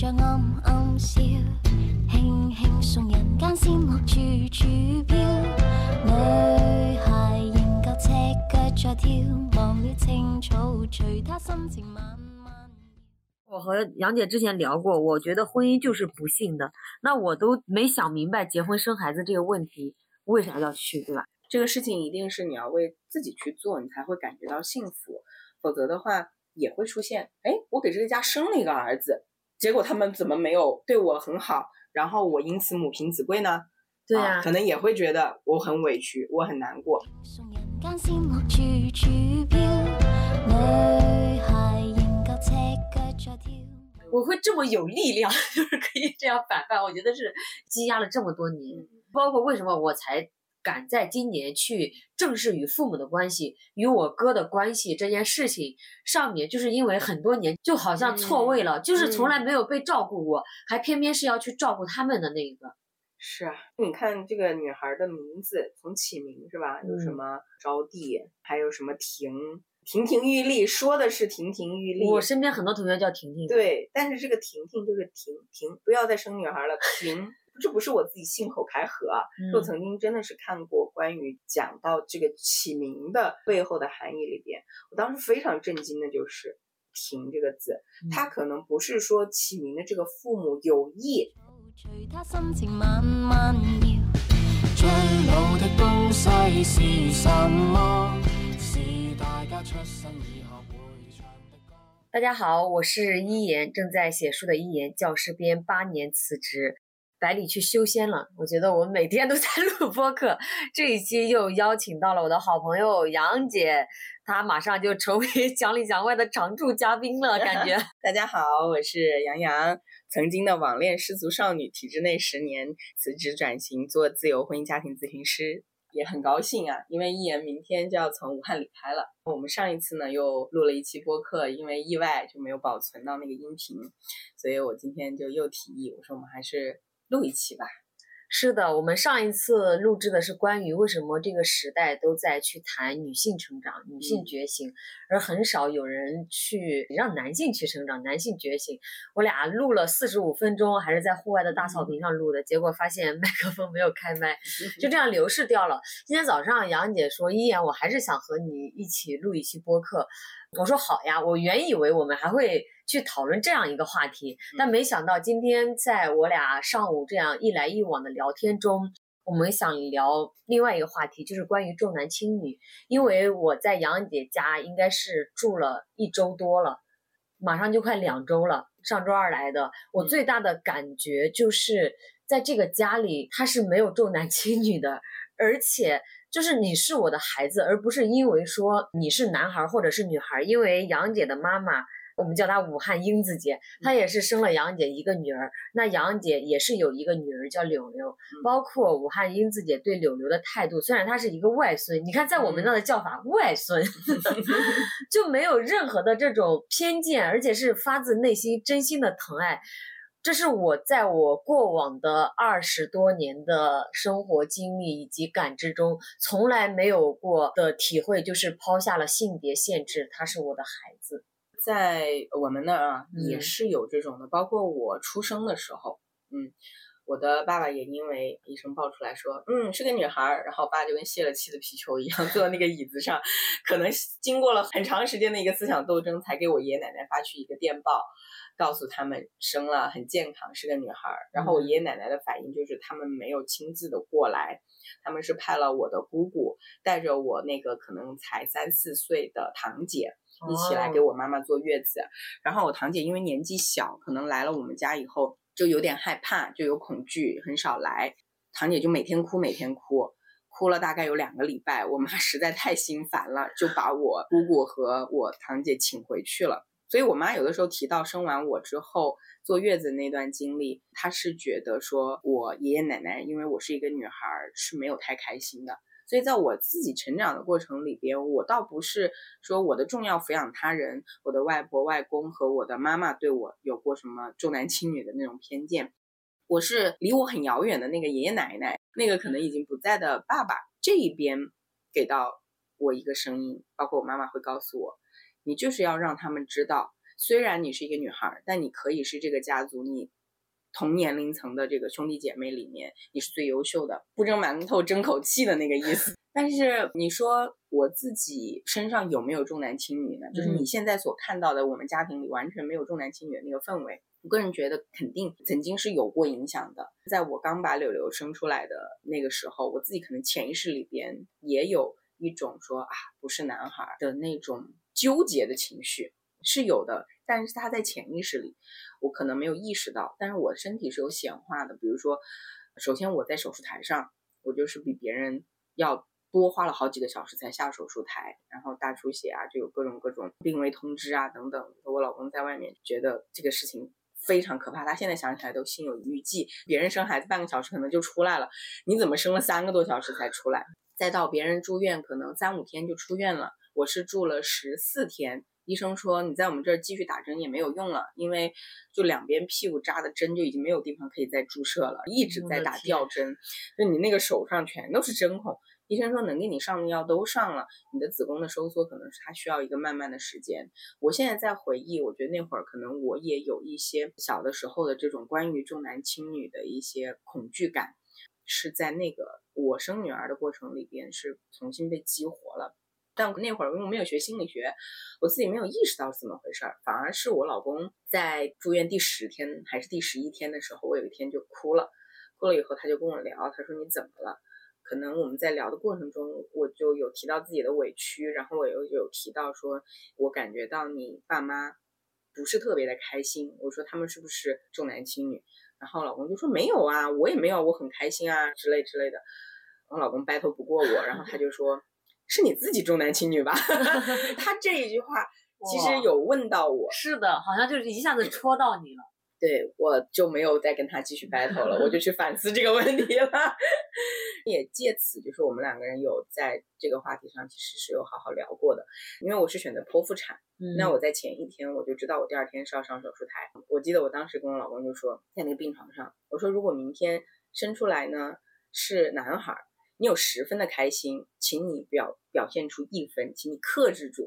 像暗暗笑，轻轻送人间仙乐处处飘。女孩仍旧赤脚在跳，忘了青草，随她心情慢慢。我和杨姐之前聊过，我觉得婚姻就是不幸的。那我都没想明白结婚生孩子这个问题为啥要去，对吧？这个事情一定是你要为自己去做，你才会感觉到幸福，否则的话也会出现，哎，我给这个家生了一个儿子，结果他们怎么没有对我很好，然后我因此母凭子贵呢？对呀、可能也会觉得我很委屈，我很难过。我会这么有力量，就是可以这样反叛，我觉得是积压了这么多年，包括为什么我才敢在今年去正视与父母的关系、与我哥的关系这件事情上面，就是因为很多年就好像错位了，就是从来没有被照顾过，还偏偏是要去照顾他们的那一个。是啊，你看这个女孩的名字，从起名是吧？有什嗯么招娣，还有什么婷，亭亭玉立，说的是亭亭玉立。我身边很多同学叫婷婷，对，但是这个婷婷就是婷婷，不要再生女孩了，婷。这不是我自己信口开河啊，嗯我曾经真的是看过关于讲到这个起名的背后的含义里边，我当时非常震惊的就是“停”这个字，嗯它可能不是说起名的这个父母有意随他心情慢慢搖。最老的東西是什麼？是大家出生以後會唱的歌。大家好，我是一言，正在写书的一言，教师编八年辞职，百里去修仙了。我觉得我每天都在 录播客，这一期又邀请到了我的好朋友杨姐，她马上就成为 讲里讲外的常驻嘉宾了，感觉。大家好，我是杨洋，曾经的网恋失足少女，体制内十年，辞职转型做自由婚姻家庭咨询师，也很高兴啊，因为一言明天就要从武汉离开了。我们上一次呢又录了一期播客，因为意外就没有保存到那个音频，所以我今天就又提议，我说我们还是录一期吧。是的，我们上一次录制的是关于为什么这个时代都在去谈女性成长、女性嗯觉醒，而很少有人去让男性去成长、男性觉醒。我俩录了四十五分钟，还是在户外的大草坪上录的，结果发现麦克风没有开麦，就这样流逝掉了。今天早上杨姐说：“一言，我还是想和你一起录一期播客。”我说好呀，我原以为我们还会去讨论这样一个话题，但没想到今天在我俩上午这样一来一往的聊天中，我们想聊另外一个话题，就是关于重男轻女。因为我在杨姐家应该是住了一周多了，马上就快两周了，上周二来的。我嗯最大的感觉就是在这个家里，他是没有重男轻女的，而且就是你是我的孩子，而不是因为说你是男孩儿或者是女孩儿。因为杨姐的妈妈，我们叫她武汉英子姐，她也是生了杨姐一个女儿。那杨姐也是有一个女儿叫柳柳，包括武汉英子姐对柳柳的态度，虽然她是一个外孙，你看在我们那的叫法外孙，就没有任何的这种偏见，而且是发自内心真心的疼爱。这是我在我过往的二十多年的生活经历以及感知中从来没有过的体会，就是抛下了性别限制，他是我的孩子。在我们那儿啊，也嗯是有这种的，包括我出生的时候，嗯，我的爸爸也因为医生报出来说，嗯，是个女孩儿，然后我爸就跟泄了气的皮球一样 坐在那个椅子上，可能经过了很长时间的一个思想斗争，才给我爷爷奶奶发去一个电报，告诉他们生了很健康，是个女孩儿。然后我爷爷奶奶的反应就是他们没有亲自的过来，他们是派了我的姑姑带着我那个可能才三四岁的堂姐。一起来给哦我妈妈坐月子。然后我堂姐因为年纪小，可能来了我们家以后就有点害怕，就有恐惧，很少来。堂姐就每天哭，每天哭，哭了大概有两个礼拜。我妈 实在太心烦了，就把我姑姑和我堂姐请回去了。所以我妈有的时候提到生完我之后坐月子那段经历，她是觉得说我爷爷奶奶因为我是一个女孩是没有太开心的。所以在我自己成长的过程里边，我倒不是说我的重要抚养他人，我的外婆、外公和我的妈妈对我有过什么重男轻女的那种偏见，我是离我很遥远的那个爷爷奶奶，那个可能已经不在的爸爸这一边给到我一个声音，包括我妈妈会告诉我，你就是要让他们知道，虽然你是一个女孩，但你可以是这个家族你同年龄层的这个兄弟姐妹里面，你是最优秀的，不蒸馒头争口气的那个意思。但是你说我自己身上有没有重男轻女呢？就是你嗯现在所看到的，我们家庭里完全没有重男轻女的那个氛围。我个人觉得肯定曾经是有过影响的。在我刚把柳柳生出来的那个时候，我自己可能潜意识里边也有一种说啊不是男孩儿的那种纠结的情绪是有的，但是他在潜意识里，我可能没有意识到，但是我身体是有显化的。比如说，首先我在手术台上，我就是比别人要多花了好几个小时才下手术台，然后大出血啊，就有各种各种病危通知啊等等。我老公在外面觉得这个事情非常可怕，他现在想起来都心有余悸。别人生孩子半个小时可能就出来了，你怎么生了三个多小时才出来？再到别人住院可能三五天就出院了，我是住了十四天。医生说你在我们这儿继续打针也没有用了，因为就两边屁股扎的针就已经没有地方可以再注射了，一直在打吊针，就你那个手上全都是针孔。医生说能给你上的药都上了，你的子宫的收缩可能是它需要一个慢慢的时间。我现在在回忆，我觉得那会儿可能我也有一些小的时候的这种关于重男轻女的一些恐惧感，是在那个我生女儿的过程里边是重新被激活了。但那会儿因为我没有学心理学，我自己没有意识到是怎么回事儿，反而是我老公在住院第十天还是第十一天的时候，我有一天就哭了，哭了以后他就跟我聊，他说你怎么了？可能我们在聊的过程中，我就有提到自己的委屈，然后我又有提到说，我感觉到你爸妈不是特别的开心。我说他们是不是重男轻女？然后老公就说没有啊，我也没有，我很开心啊之类之类的。我老公掰头不过我，然后他就说是你自己重男轻女吧。他这一句话其实有问到我，是的，好像就是一下子戳到你了。对，我就没有再跟他继续 battle 了，我就去反思这个问题了。也借此，就是我们两个人有在这个话题上其实是有好好聊过的。因为我是选择剖腹产，嗯那我在前一天我就知道我第二天是要上手术台。我记得我当时跟我老公就说，在那个病床上，我说如果明天生出来呢是男孩儿，你有十分的开心，请你表表现出一分，请你克制住。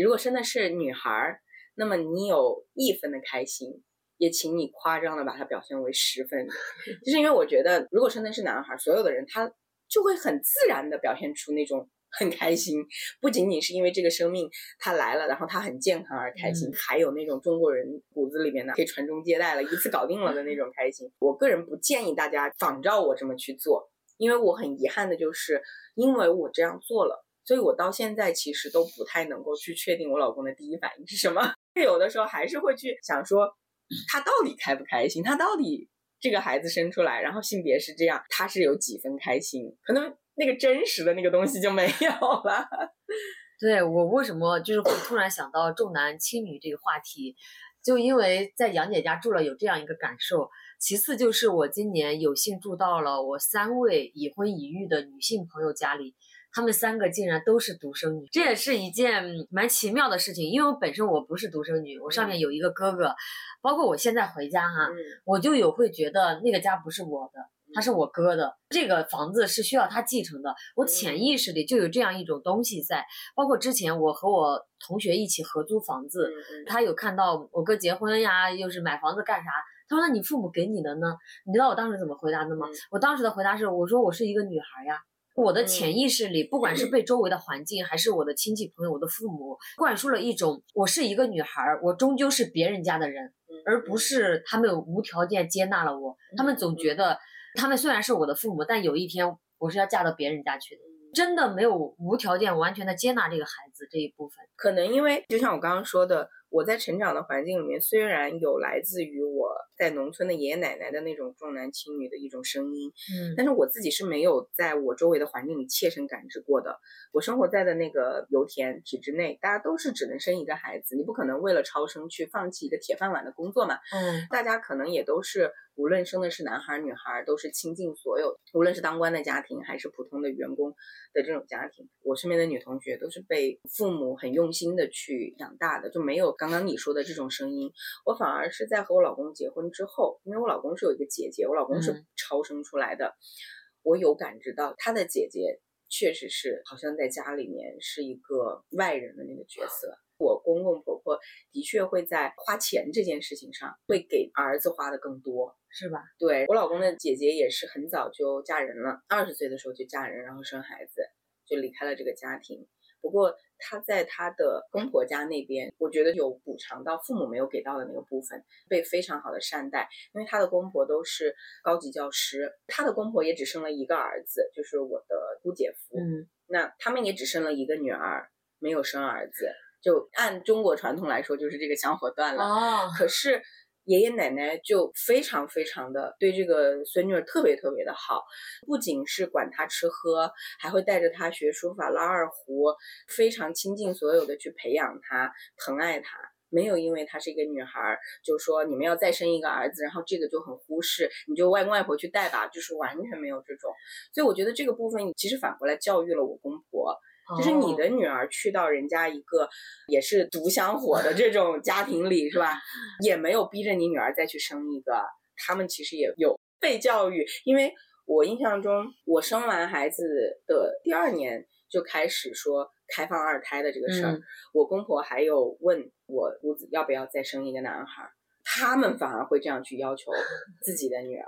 如果生的是女孩儿，那么你有一分的开心，也请你夸张的把它表现为十分，就是因为我觉得，如果生的是男孩，所有的人他就会很自然的表现出那种很开心，不仅仅是因为这个生命他来了，然后他很健康而开心，嗯还有那种中国人骨子里面的可以传宗接代了，一次搞定了的那种开心。我个人不建议大家仿照我这么去做，因为我很遗憾的就是，因为我这样做了。所以我到现在其实都不太能够去确定我老公的第一反应是什么，有的时候还是会去想说，他到底开不开心？他到底这个孩子生出来，然后性别是这样，他是有几分开心？可能那个真实的那个东西就没有了。对我为什么就是会突然想到重男轻女这个话题，就因为在杨姐家住了有这样一个感受。其次就是我今年有幸住到了我三位已婚已育的女性朋友家里，她们三个竟然都是独生女，这也是一件蛮奇妙的事情。因为我本身我不是独生女，我上面有一个哥哥，包括我现在回家哈，嗯我就有会觉得那个家不是我的，他是我哥的，这个房子是需要他继承的。我潜意识里就有这样一种东西在，包括之前我和我同学一起合租房子，嗯他有看到我哥结婚呀，又是买房子干啥？他说：“那你父母给你的呢？”你知道我当时怎么回答的吗？嗯我当时的回答是：“我说我是一个女孩呀。”我的潜意识里，不管是被周围的环境，还是我的亲戚朋友、我的父母，灌输了一种我是一个女孩儿，我终究是别人家的人。嗯而不是他们无条件接纳了我。他们总觉得，他们虽然是我的父母，但有一天我是要嫁到别人家去的。真的没有无条件完全的接纳这个孩子这一部分。可能因为就像我刚刚说的，我在成长的环境里面，虽然有来自于我在农村的爷爷奶奶的那种重男轻女的一种声音，嗯但是我自己是没有在我周围的环境里切身感知过的。我生活在的那个油田体制内，大家都是只能生一个孩子，你不可能为了超生去放弃一个铁饭碗的工作嘛。嗯大家可能也都是，无论生的是男孩儿女孩儿，都是倾尽所有，无论是当官的家庭还是普通的员工的这种家庭。我身边的女同学都是被父母很用心的去养大的，就没有刚刚你说的这种声音。我反而是在和我老公结婚之后，因为我老公是有一个姐姐，我老公是嗯超生出来的，我有感知到他的姐姐确实是好像在家里面是一个外人的那个角色。我公公婆婆的确会在花钱这件事情上，会给儿子花的更多。是吧？对我老公的姐姐也是很早就嫁人了，二十岁的时候就嫁人，然后生孩子，就离开了这个家庭。不过她在她的公婆家那边，我觉得有补偿到父母没有给到的那个部分，被非常好的善待。因为她的公婆都是高级教师，她的公婆也只生了一个儿子，就是我的姑姐夫。嗯，那他们也只生了一个女儿，没有生儿子。就按中国传统来说，就是这个香火断了。哦，可是爷爷奶奶就非常非常的对这个孙女儿特别特别的好，不仅是管她吃喝，还会带着她学书法、拉二胡，非常倾尽所有的去培养她、疼爱她。没有因为她是一个女孩，就说你们要再生一个儿子，然后这个就很忽视，你就外公外婆去带吧，就是完全没有这种。所以我觉得这个部分其实反过来教育了我公婆，就是你哦的女儿去到人家一个也是独香火的这种家庭里，是吧？也没有逼着你女儿再去生一个，他们其实也有被教育，因为我印象中，我生完孩子的第二年就开始说开放二胎的这个事儿，嗯我公婆还有问我姑子要不要再生一个男孩儿，他们反而会这样去要求 自己的女儿，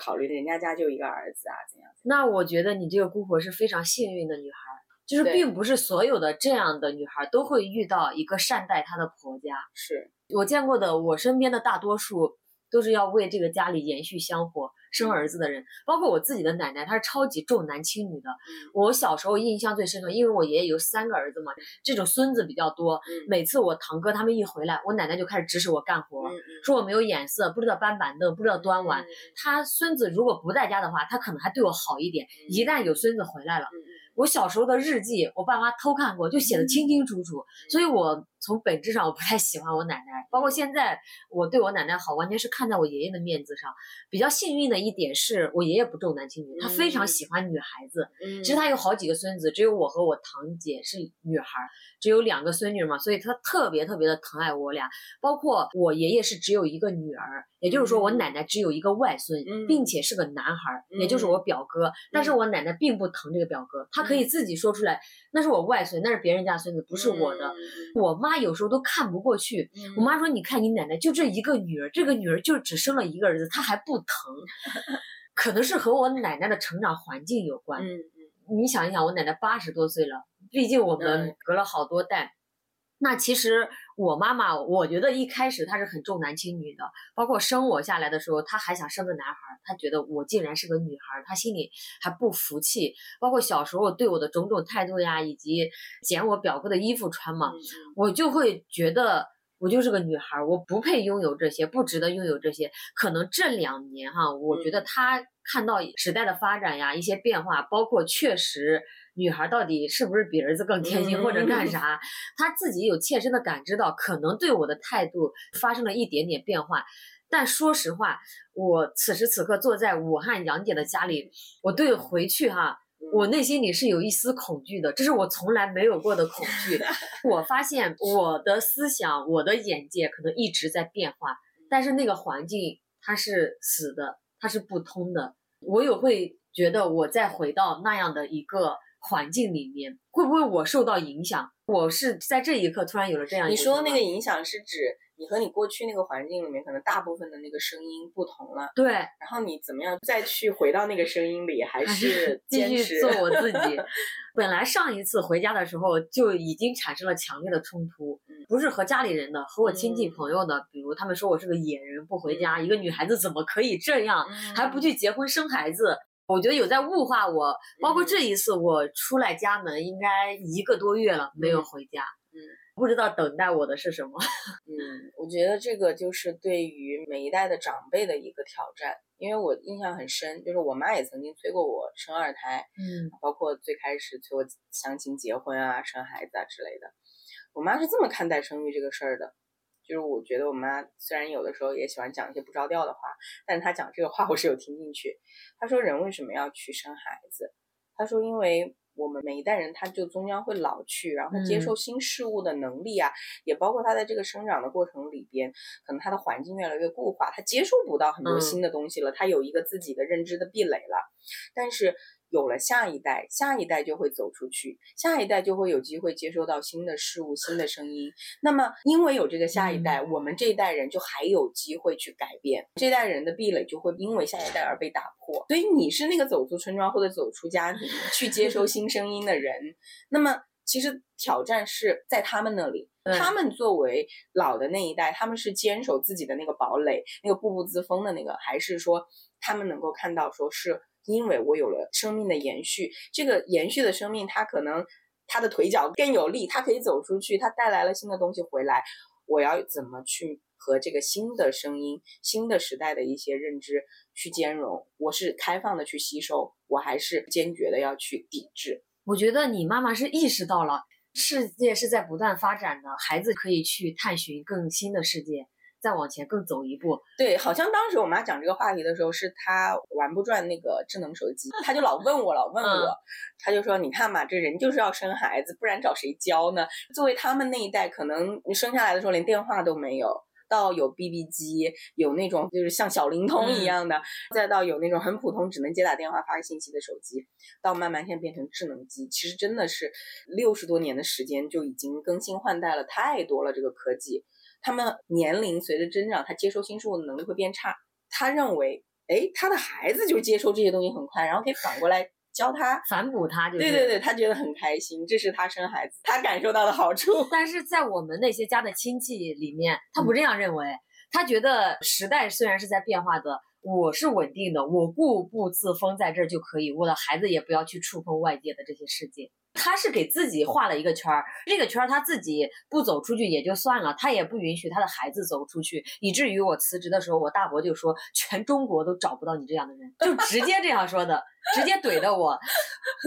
考虑人家家就一个儿子啊，怎样？那我觉得你这个姑婆是非常幸运的女孩儿，就是并不是所有的这样的女孩儿都会遇到一个善待她的婆家。是，我见过的，我身边的大多数都是要为这个家里延续香火、生儿子的人，包括我自己的奶奶，她是超级重男轻女的。我小时候印象最深刻，因为我爷爷有三个儿子嘛，这种孙子比较多。嗯每次我堂哥他们一回来，我奶奶就开始指使我干活，说我没有眼色，不知道搬板凳，不知道端碗。嗯他孙子如果不在家的话，他可能还对我好一点。一旦有孙子回来了，我小时候的日记，我爸妈偷看过，就写的清清楚楚。所以我从本质上我不太喜欢我奶奶，包括现在我对我奶奶好，完全是看在我爷爷的面子上。比较幸运的一点是我爷爷不重男轻女，他非常嗯喜欢女孩子。嗯，其实他有好几个孙子，只有我和我堂姐是女孩儿，只有两个孙女嘛，所以他特别特别的疼爱我俩。包括我爷爷是只有一个女儿，也就是说我嗯奶奶只有一个外孙，嗯并且是个男孩儿，也就是我表哥。但是我奶奶并不疼这个表哥，她可以自己说出来，那是我外孙，那是别人家孙子，不是我的。嗯我妈有时候都看不过去，嗯我妈说：“你看你奶奶就这一个女儿，这个女儿就只生了一个儿子，她还不疼，可能是和我奶奶的成长环境有关。嗯你想一想，我奶奶八十多岁了，毕竟我们嗯隔了好多代。那其实我妈妈，我觉得一开始她是很重男轻女的，包括生我下来的时候，她还想生个男孩儿，她觉得我竟然是个女孩儿，她心里还不服气。包括小时候对我的种种态度呀，以及捡我表哥的衣服穿嘛，嗯我就会觉得我就是个女孩儿，我不配拥有这些，不值得拥有这些。可能这两年哈，我觉得她看到时代的发展呀，一些变化，包括确实女孩到底是不是比儿子更贴心或者干嗯啥，她自己有切身的感知到，可能对我的态度发生了一点点变化。但说实话，我此时此刻坐在武汉杨姐的家里，我对回去哈，我内心里是有一丝恐惧的，这是我从来没有过的恐惧。我发现我的思想、我的眼界可能一直在变化，但是那个环境它是死的，它是不通的。我也会觉得我再回到那样的一个环境里面，会不会我受到影响？我是在这一刻突然有了这样一你说的那个影响是指你和你过去那个环境里面，可能大部分的那个声音不同了，对，然后你怎么样再去回到那个声音里，还还是继续做我自己。本来上一次回家的时候就已经产生了强烈的冲突，嗯不是和家里人的，和我亲戚嗯朋友的，比如他们说我是个野人不回家，一个女孩子怎么可以这样，嗯还不去结婚生孩子？我觉得有在物化我，包括嗯这一次我出来家门应该一个多月了没有嗯回家，嗯，不知道等待我的是什么。嗯，我觉得这个就是对于每一代的长辈的一个挑战，因为我印象很深，就是我妈也曾经催过我生二胎，嗯包括最开始催我相亲结婚啊、生孩子啊之类的。我妈是这么看待生育这个事儿的，就是我觉得我妈虽然有的时候也喜欢讲一些不着调的话，但是她讲这个话我是有听进去。她说人为什么要去生孩子？她说因为我们每一代人他就终将会老去，然后他接嗯受新事物的能力啊，也包括他在这个生长的过程里边，可能他的环境越来越固化，他接受不到很多嗯新的东西了，他有一个自己的认知的壁垒了。但是有了下一代，下一代就会走出去，下一代就会有机会接收到新的事物、新的声音。那么，因为有这个下一代，我们这一代人就还有机会去改变，这代人的壁垒就会因为下一代而被打破。所以，你是那个走出村庄或者走出家庭去接收新声音的人。那么，其实挑战是在他们那里。他们作为老的那一代，他们是坚守自己的那个堡垒，那个步步自封的那个，还是说他们能够看到，说是因为我有了生命的延续，这个延续的生命，它可能它的腿脚更有力，它可以走出去，它带来了新的东西回来。我要怎么去和这个新的声音、新的时代的一些认知去兼容？我是开放的去吸收，我还是坚决的要去抵制？我觉得你妈妈是意识到了。世界是在不断发展的，孩子可以去探寻更新的世界，再往前更走一步。对，好像当时我妈讲这个话题的时候，是她玩不转那个智能手机，她就老问我，老问我，她就说：“你看嘛，这人就是要生孩子，不然找谁教呢？”作为他们那一代，可能你生下来的时候连电话都没有。到有 BB 机，有那种就是像小灵通一样的，再到有那种很普通只能接打电话发个信息的手机，到慢慢现在变成智能机，其实真的是六十多年的时间就已经更新换代了太多了。这个科技，他们年龄随着增长，他接收新事物的能力会变差。他认为，哎，他的孩子就接收这些东西很快，然后可以反过来。教他 反哺他，就对对对，他觉得很开心，这是他生孩子他感受到的好处。但是在我们那些家的亲戚里面，他不这样认为，他觉得时代虽然是在变化的，我是稳定的，我固步自封在这儿就可以，我的孩子也不要去触碰外界的这些世界。他是给自己画了一个圈儿，这个圈儿他自己不走出去也就算了，他也不允许他的孩子走出去，以至于我辞职的时候，我大伯就说，全中国都找不到你这样的人，就直接这样说的，直接怼的我，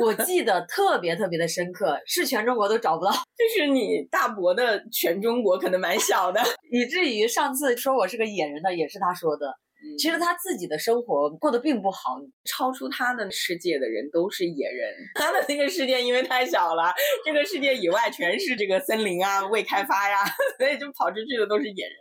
我记得特别特别的深刻，是全中国都找不到，就是你大伯的全中国可能蛮小的，以至于上次说我是个野人的也是他说的。其实他自己的生活过得并不好，超出他的世界的人都是野人。他的那个世界因为太小了，这个世界以外全是这个森林啊、未开发呀，所以就跑出去的都是野人。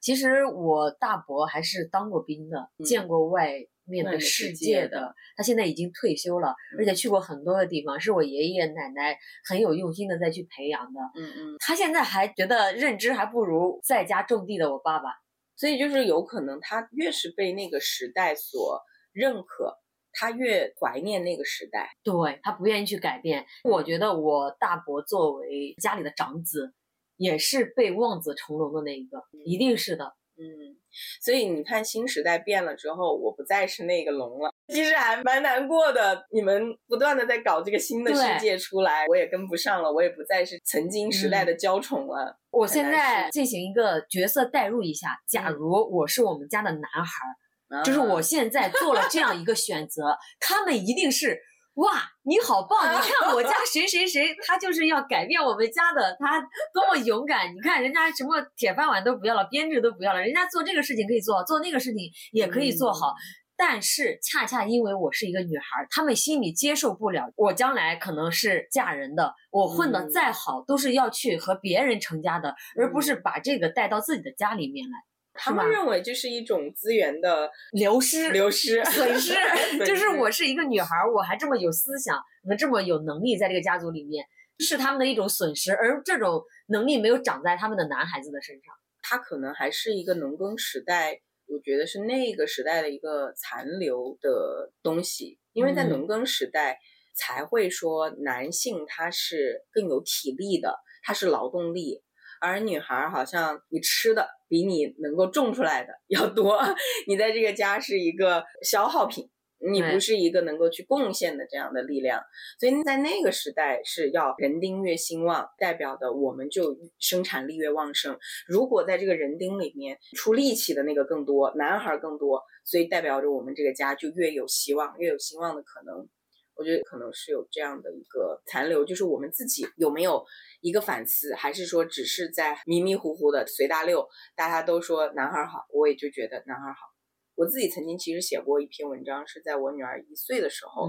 其实我大伯还是当过兵的，见过外面的世界的。他现在已经退休了，而且去过很多的地方，是我爷爷奶奶很有用心的再去培养的。嗯嗯，他现在还觉得认知还不如在家种地的我爸爸。所以就是有可能，他越是被那个时代所认可，他越怀念那个时代。对他不愿意去改变。我觉得我大伯作为家里的长子，也是被望子成龙的那一个，一定是的。嗯，所以你看，新时代变了之后，我不再是那个龙了，其实还蛮难过的。你们不断的在搞这个新的世界出来，我也跟不上了，我也不再是曾经时代的娇宠了。我现在进行一个角色代入一下，假如我是我们家的男孩，就是我现在做了这样一个选择，他们一定是。哇，你好棒！你看我家 谁谁谁，他就是要改变我们家的，他多么勇敢！你看人家什么铁饭碗都不要了，编制都不要了，人家做这个事情可以做，做那个事情也可以做好。但是恰恰因为我是一个女孩，他们心里接受不了我将来可能是嫁人的，我混得再好都是要去和别人成家的，而不是把这个带到自己的家里面来。他们认为这是一种资源的流失、流失、损失。就是我是一个女孩，我还这么有思想，能这么有能力，在这个家族里面，是他们的一种损失。而这种能力没有长在他们的男孩子的身上，他可能还是一个农耕时代，我觉得是那个时代的一个残留的东西。因为在农耕时代，才会说男性他是更有体力的，他是劳动力。而女孩好像你吃的比你能够种出来的要多，你在这个家是一个消耗品，你不是一个能够去贡献的这样的力量。所以在那个时代是要人丁越兴旺，代表的我们就生产力越旺盛。如果在这个人丁里面出力气的那个更多，男孩更多，所以代表着我们这个家就越有希望，越有兴旺的可能。我觉得可能是有这样的一个残留，就是我们自己有没有一个反思，还是说只是在迷迷糊糊的随大溜？大家都说男孩好，我也就觉得男孩好。我自己曾经其实写过一篇文章，是在我女儿一岁的时候，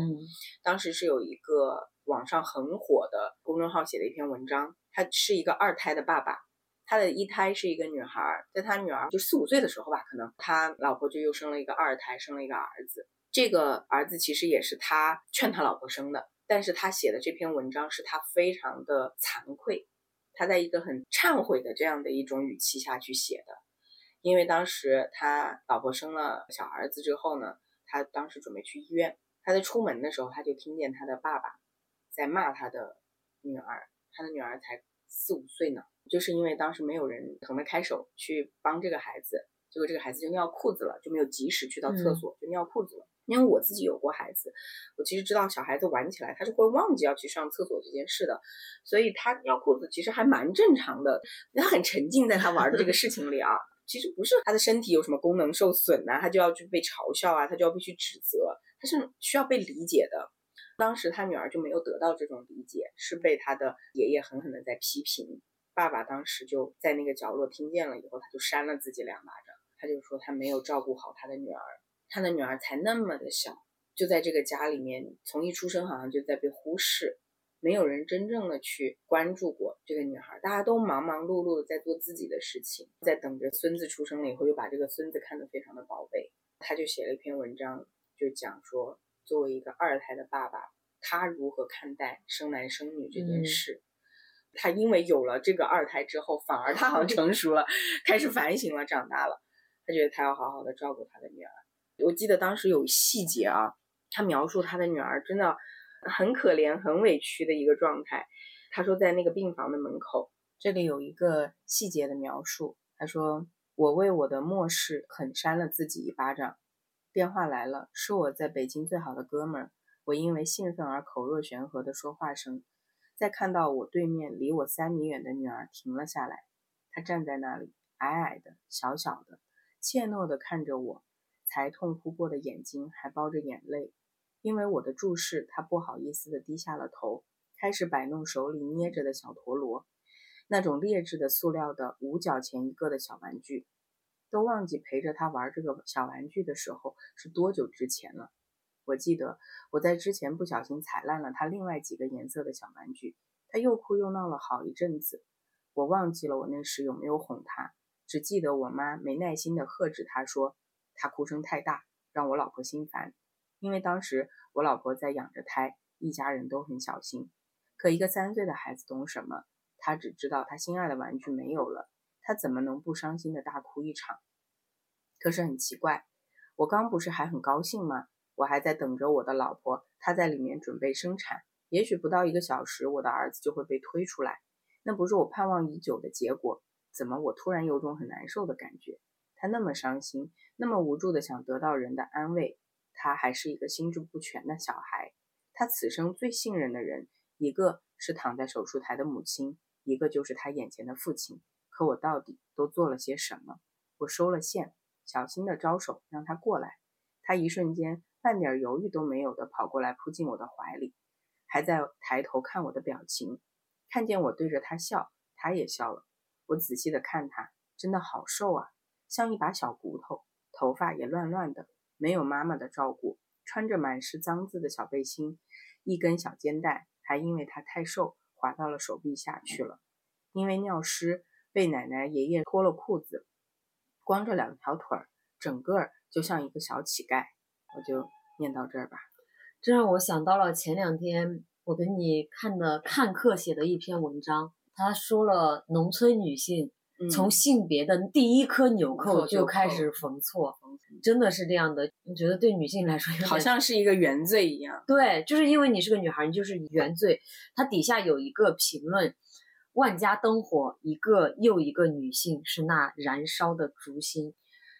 当时是有一个网上很火的公众号写的一篇文章，他是一个二胎的爸爸，他的一胎是一个女孩，在他女儿就四五岁的时候吧，可能他老婆就又生了一个二胎，生了一个儿子。这个儿子其实也是他劝他老婆生的，但是他写的这篇文章是他非常的惭愧，他在一个很忏悔的这样的一种语气下去写的。因为当时他老婆生了小儿子之后呢，他当时准备去医院，他在出门的时候，他就听见他的爸爸在骂他的女儿，他的女儿才四五岁呢，就是因为当时没有人腾得开手去帮这个孩子，结果这个孩子就尿裤子了，就没有及时去到厕所，就尿裤子了。因为我自己有过孩子，我其实知道小孩子玩起来他是会忘记要去上厕所这件事的，所以他尿裤子其实还蛮正常的，他很沉浸在他玩的这个事情里啊。其实不是他的身体有什么功能受损呐、他就要去被嘲笑啊，他就要必须指责，他是需要被理解的。当时他女儿就没有得到这种理解，是被他的爷爷狠狠的在批评。爸爸当时就在那个角落听见了以后，他就扇了自己两巴掌，他就说他没有照顾好他的女儿，他的女儿才那么的小，就在这个家里面，从一出生好像就在被忽视。没有人真正的去关注过这个女孩，大家都忙忙碌碌的在做自己的事情，在等着孙子出生了以后，又把这个孙子看得非常的宝贝。他就写了一篇文章，就讲说，作为一个二胎的爸爸，他如何看待生男生女这件事。他因为有了这个二胎之后，反而他好像成熟了，开始反省了，长大了。他觉得他要好好的照顾他的女儿。我记得当时有细节啊，他描述他的女儿真的。很可怜、很委屈的一个状态。他说，在那个病房的门口，这里有一个细节的描述。他说：“我为我的漠视狠扇了自己一巴掌。电话来了，是我在北京最好的哥们儿。我因为兴奋而口若悬河的说话声，在看到我对面离我三米远的女儿停了下来。她站在那里，矮矮的、小小的，怯懦的看着我，才痛哭过的眼睛还包着眼泪。”因为我的注视，他不好意思地低下了头，开始摆弄手里捏着的小陀螺，那种劣质的塑料的五角钱一个的小玩具。都忘记陪着他玩这个小玩具的时候是多久之前了。我记得我在之前不小心踩烂了他另外几个颜色的小玩具，他又哭又闹了好一阵子。我忘记了我那时有没有哄他，只记得我妈没耐心地喝止他说他哭声太大，让我老婆心烦。因为当时我老婆在养着胎，一家人都很小心。可一个三岁的孩子懂什么？他只知道他心爱的玩具没有了，他怎么能不伤心的大哭一场？可是很奇怪，我刚不是还很高兴吗？我还在等着我的老婆，她在里面准备生产。也许不到一个小时，我的儿子就会被推出来。那不是我盼望已久的结果。怎么我突然有种很难受的感觉？他那么伤心，那么无助的想得到人的安慰。他还是一个心智不全的小孩，他此生最信任的人，一个是躺在手术台的母亲，一个就是他眼前的父亲。可我到底都做了些什么？我收了线，小心的招手让他过来。他一瞬间半点犹豫都没有的跑过来，扑进我的怀里，还在抬头看我的表情。看见我对着他笑，他也笑了。我仔细的看他，真的好瘦啊，像一把小骨头，头发也乱乱的。没有妈妈的照顾，穿着满是脏渍的小背心，一根小肩带还因为他太瘦滑到了手臂下去了。因为尿湿，被奶奶爷爷脱了裤子，光着两条腿儿，整个就像一个小乞丐。我就念到这儿吧。这让我想到了前两天我给你看的看客写的一篇文章，他说了农村女性。从性别的第一颗纽扣就开始缝错，真的是这样的。你觉得对女性来说，好像是一个原罪一样。对，就是因为你是个女孩，你就是原罪。它底下有一个评论：万家灯火，一个又一个女性是那燃烧的烛心。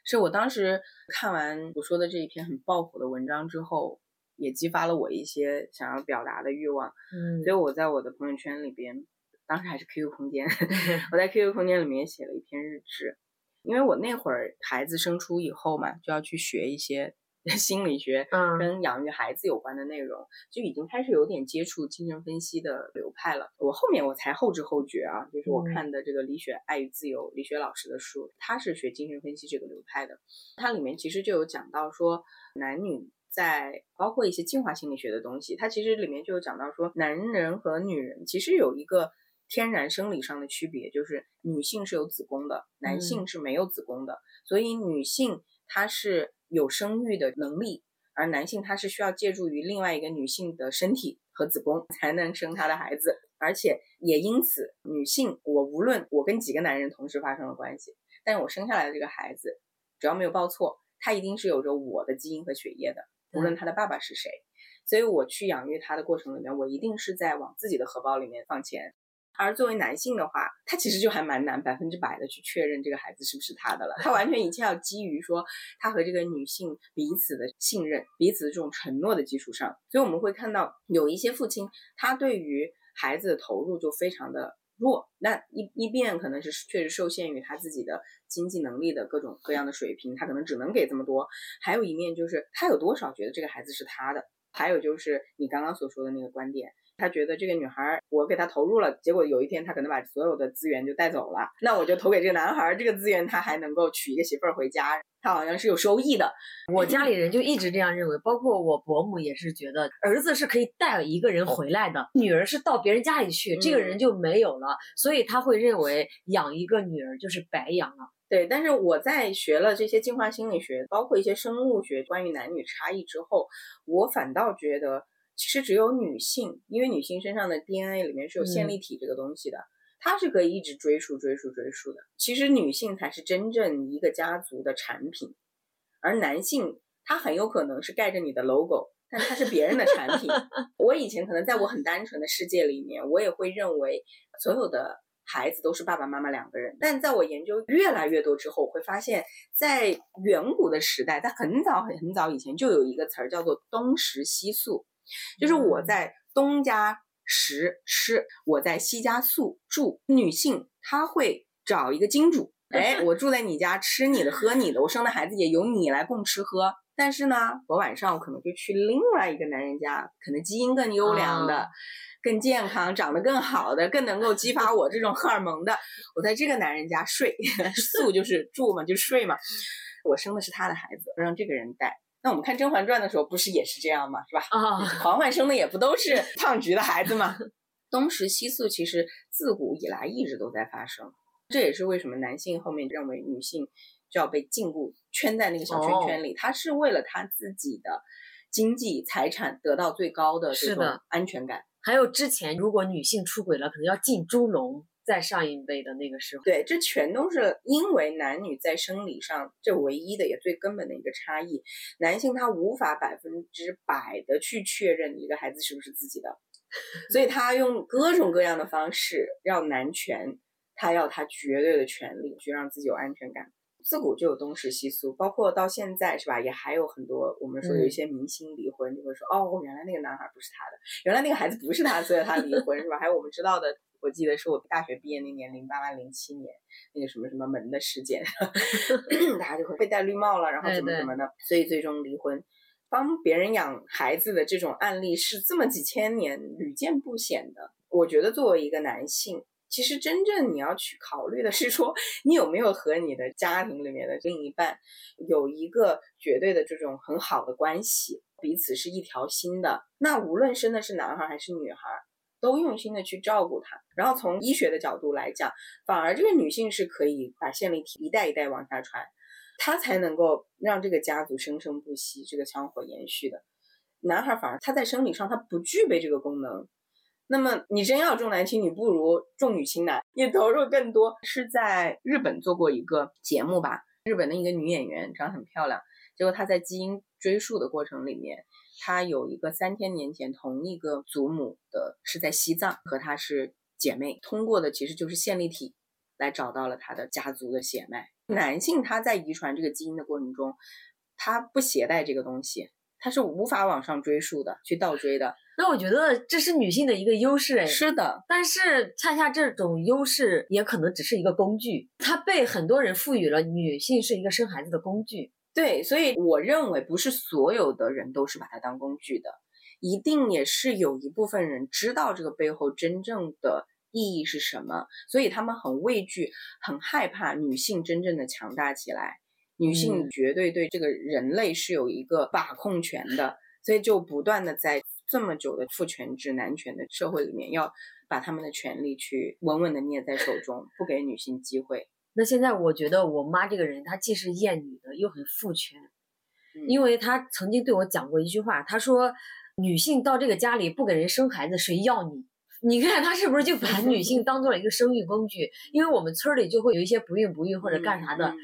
是我当时看完我说的这一篇很爆火的文章之后，也激发了我一些想要表达的欲望。嗯，所以我在我的朋友圈里边。当时还是 QQ 空间，我在 QQ 空间里面写了一篇日志，因为我那会儿孩子生出以后嘛，就要去学一些 心理学，嗯，跟养育孩子有关的内容，就已经开始有点接触精神分析的流派了。我后面我才后知后觉啊，就是我看的这个李雪爱与自由，李雪老师的书，他是学精神分析这个流派的，它里面其实就有讲到说男女在包括一些进化心理学的东西，它其实里面就有讲到说男人和女人其实有一个。天然生理上的区别就是女性是有子宫的，男性是没有子宫的，所以女性她是有生育的能力，而男性他是需要借助于另外一个女性的身体和子宫才能生他的孩子，而且也因此，女性我无论我跟几个男人同时发生了关系，但是我生下来的这个孩子，只要没有报错，他一定是有着我的基因和血液的，无论他的爸爸是谁。所以我去养育他的过程里面，我一定是在往自己的荷包里面放钱。而作为男性的话，他其实就还蛮难百分之百的去确认这个孩子是不是他的了。他完全一切要基于说他和这个女性彼此的信任、彼此的这种承诺的基础上。所以我们会看到有一些父亲，他对于孩子的投入就非常的弱。那一一边可能是确实受限于他自己的经济能力的各种各样的水平，他可能只能给这么多；还有一面就是他有多少觉得这个孩子是他的。还有就是你刚刚所说的那个观点，他觉得这个女孩我给她投入了，结果有一天他可能把所有的资源就带走了，那我就投给这个男孩，这个资源他还能够娶一个媳妇儿回家，他好像是有收益的。我家里人就一直这样认为，包括我伯母也是觉得儿子是可以带一个人回来的，女儿是到别人家里去，这个人就没有了，所以他会认为养一个女儿就是白养了。对，但是我在学了这些进化心理学，包括一些生物学关于男女差异之后，我反倒觉得，其实只有女性，因为女性身上的 DNA 里面是有线粒体这个东西的，它是可以一直追溯、追溯、追溯的。其实女性才是真正一个家族的产品，而男性他很有可能是盖着你的 logo，但他是别人的产品。我以前可能在我很单纯的世界里面，我也会认为所有的。孩子都是爸爸妈妈两个人，但在我研究越来越多之后，我会发现，在远古的时代，在很早很很早以前，就有一个词儿叫做东食西宿，就是我在东家食吃，我在西家宿住。女性她会找一个金主，哎，我住在你家，吃你的，喝你的，我生的孩子也由你来供吃喝。但是呢，我晚上我可能就去另外一个男人家，可能基因更优良的。更健康、长得更好的、更能够激发我这种荷尔蒙的，我在这个男人家睡 宿就是住嘛，就睡嘛。我生的是他的孩子，让这个人带。那我们看《甄嬛传》的时候，不是也是这样吗？是吧？啊，嬛嬛生的也不都是 胖橘的孩子吗？东食西宿其实自古以来一直都在发生，这也是为什么男性后面认为女性就要被禁锢、圈在那个小圈圈里，他是为了他自己的经济财产得到最高的这种安全感。还有之前，如果女性出轨了，可能要进猪笼。在上一辈的那个时候，对，这全都是因为男女在生理上这唯一的也最根本的一个差异。男性他无法百分之百的去确认一个孩子是不是自己的，所以他用各种各样的方式让男权，他要他绝对的权利去让自己有安全感。自古就有东施西苏，包括到现在是吧？也还有很多我们说有一些明星离婚，就会说哦，原来那个男孩不是他的，原来那个孩子不是他，所以他离婚是吧？还有我们知道的，我记得是我大学毕业那年，零八零七年那个什么什么门的事件，大家就会被戴绿帽了，然后怎么怎么的，所以最终离婚。帮别人养孩子的这种案例是这么几千年屡见不鲜的。我觉得作为一个男性。其实真正你要去考虑的是说，你有没有和你的家庭里面的另一半有一个绝对的这种很好的关系，彼此是一条心的。那无论生的是男孩还是女孩，都用心的去照顾他。然后从医学的角度来讲，反而这个女性是可以把线粒体一代一代往下传，她才能够让这个家族生生不息，这个香火延续的。男孩反而他在生理上他不具备这个功能。那么你真要重男轻女，不如重女轻男，你投入更多。是在日本做过一个节目吧？日本的一个女演员长很漂亮，结果她在基因追溯的过程里面，她有一个三千年前同一个祖母的，是在西藏和她是姐妹，通过的其实就是线粒体来找到了她的家族的血脉。男性他在遗传这个基因的过程中，他不携带这个东西。他是无法往上追溯的，去倒追的。那我觉得这是女性的一个优势，哎，是的。但是恰恰这种优势也可能只是一个工具，它被很多人赋予了女性是一个生孩子的工具。对，所以我认为不是所有的人都是把它当工具的，一定也是有一部分人知道这个背后真正的意义是什么，所以他们很畏惧、很害怕女性真正的强大起来。女性绝对对这个人类是有一个把控权的，所以就不断的在这么久的父权制、男权的社会里面，要把他们的权利去稳稳的捏在手中，不给女性机会。那现在我觉得我妈这个人，她既是厌女的，又很父权。因为她曾经对我讲过一句话，她说：“女性到这个家里不给人生孩子，谁要你？” 你看她是不是就把女性当做了一个生育工具？因为我们村儿里就会有一些不孕不育或者干啥的，嗯嗯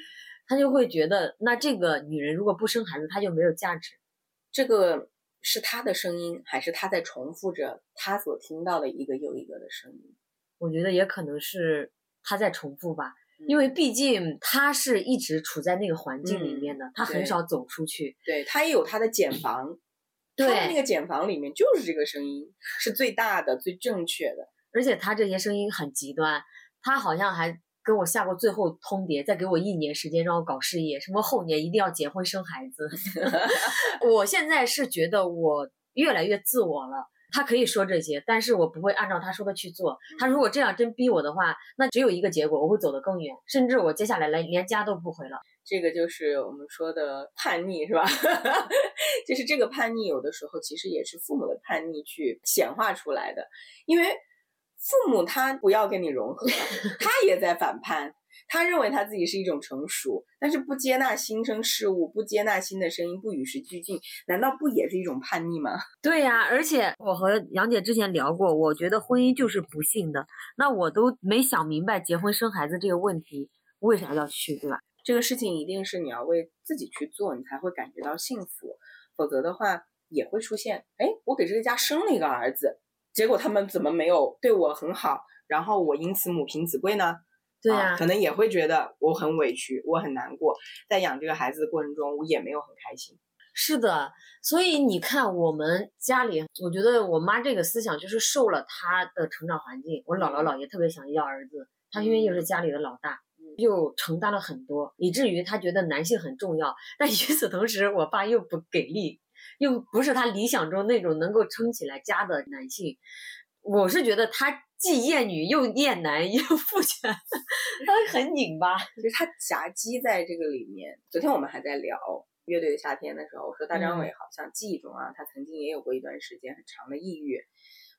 他就会觉得，那这个女人如果不生孩子，她就没有价值。这个是她的声音，还是她在重复着她所听到的一个又一个的声音？我觉得也可能是她在重复吧，因为毕竟他是一直处在那个环境里面的，他很少走出去。对他也有他的茧 房，他的那，个茧房里面就是这个声音是最大的、最正确的。而且他这些声音很极端，他好像还跟我下过最后通牒，再给我一年时间让我搞事业，什么后年一定要结婚生孩子。我现在是觉得我越来越自我了。他可以说这些，但是我不会按照他说的去做。他如果这样真逼我的话，那只有一个结果，我会走得更远，甚至我接下来连连家都不回了。这个就是我们说的叛逆，是吧？就是这个叛逆，有的时候其实也是父母的叛逆去显化出来的，因为父母他不要跟你融合，他也在反叛。他认为他自己是一种成熟，但是不接纳新生事物，不接纳新的声音，不与时俱进，难道不也是一种叛逆吗？对呀、而且我和杨姐之前聊过，我觉得婚姻就是不幸的，那我都没想明白结婚生孩子这个问题为啥要去，对吧？这个事情一定是你要为自己去做，你才会感觉到幸福，否则的话也会出现，哎，我给这个家生了一个儿子，结果他们怎么没有对我很好，然后我因此母凭子贵呢？对呀、啊可能也会觉得我很委屈，我很难过，在养这个孩子的过程中，我也没有很开心。是的，所以你看我们家里，我觉得我妈这个思想就是受了她的成长环境。我姥姥姥爷特别想要儿子，她因为又是家里的老大，又承担了很多，以至于她觉得男性很重要。但与此同时，我爸又不给力，又不是他理想中那种能够撑起来家的男性。我是觉得他既厌女又厌男 又父权，他很拧巴。其实他夹击在这个里面。昨天我们还在聊乐队的夏天的时候，我说大张伟好像记忆中啊，他曾经也有过一段时间很长的抑郁。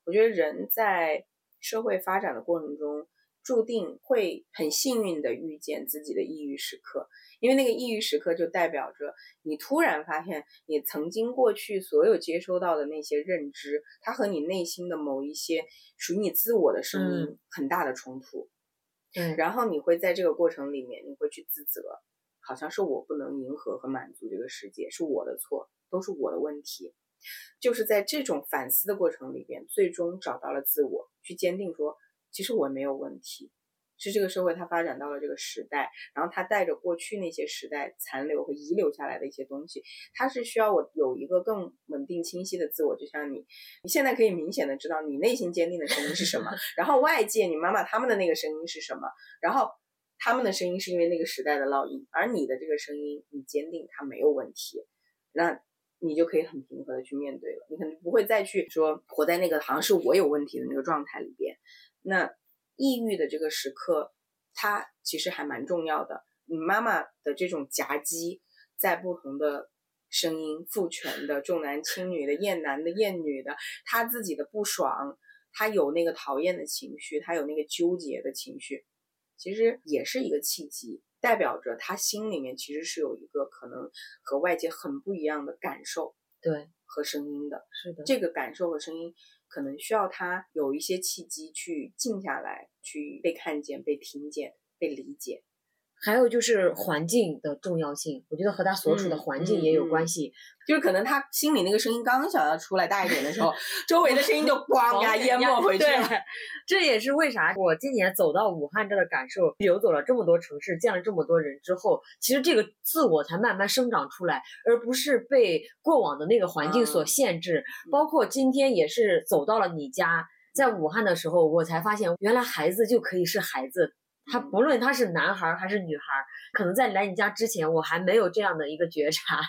我觉得人在社会发展的过程中，注定会很幸运的遇见自己的抑郁时刻，因为那个抑郁时刻就代表着你突然发现你曾经过去所有接收到的那些认知，它和你内心的某一些属于你自我的声音很大的冲突。嗯，然后你会在这个过程里面，你会去自责，好像是我不能迎合和满足这个世界，是我的错，都是我的问题。就是在这种反思的过程里边，最终找到了自我，去坚定说，其实我没有问题，是这个社会它发展到了这个时代，然后它带着过去那些时代残留和遗留下来的一些东西，它是需要我有一个更稳定清晰的自我，就像你，你现在可以明显的知道你内心坚定的声音是什么，然后外界你妈妈他们的那个声音是什么，然后他们的声音是因为那个时代的烙印，而你的这个声音你坚定它没有问题，那你就可以很平和的去面对了，你可能不会再去说活在那个好像是我有问题的那个状态里边。那抑郁的这个时刻，它其实还蛮重要的。你妈妈的这种夹击，在不同的声音，父权的、重男轻女的、厌男的、厌女的，他自己的不爽，他有那个讨厌的情绪，他有那个纠结的情绪，其实也是一个契机，代表着他心里面其实是有一个可能和外界很不一样的感受对，和声音的。是的，这个感受和声音，可能需要他有一些契机去静下来，去被看见、被听见、被理解。还有就是环境的重要性，我觉得和他所处的嗯环境也有关系。就是可能他心里那个声音刚想要出来大一点的时候，周围的声音就 咣给他淹没回去对了。，这也是为啥我今年走到武汉这的感受，游走了这么多城市，见了这么多人之后，其实这个自我才慢慢生长出来，而不是被过往的那个环境所嗯限制。包括今天也是走到了你家，在武汉的时候，我才发现原来孩子就可以是孩子。他嗯不论他是男孩儿还是女孩儿，可能在来你家之前，我还没有这样的一个觉察。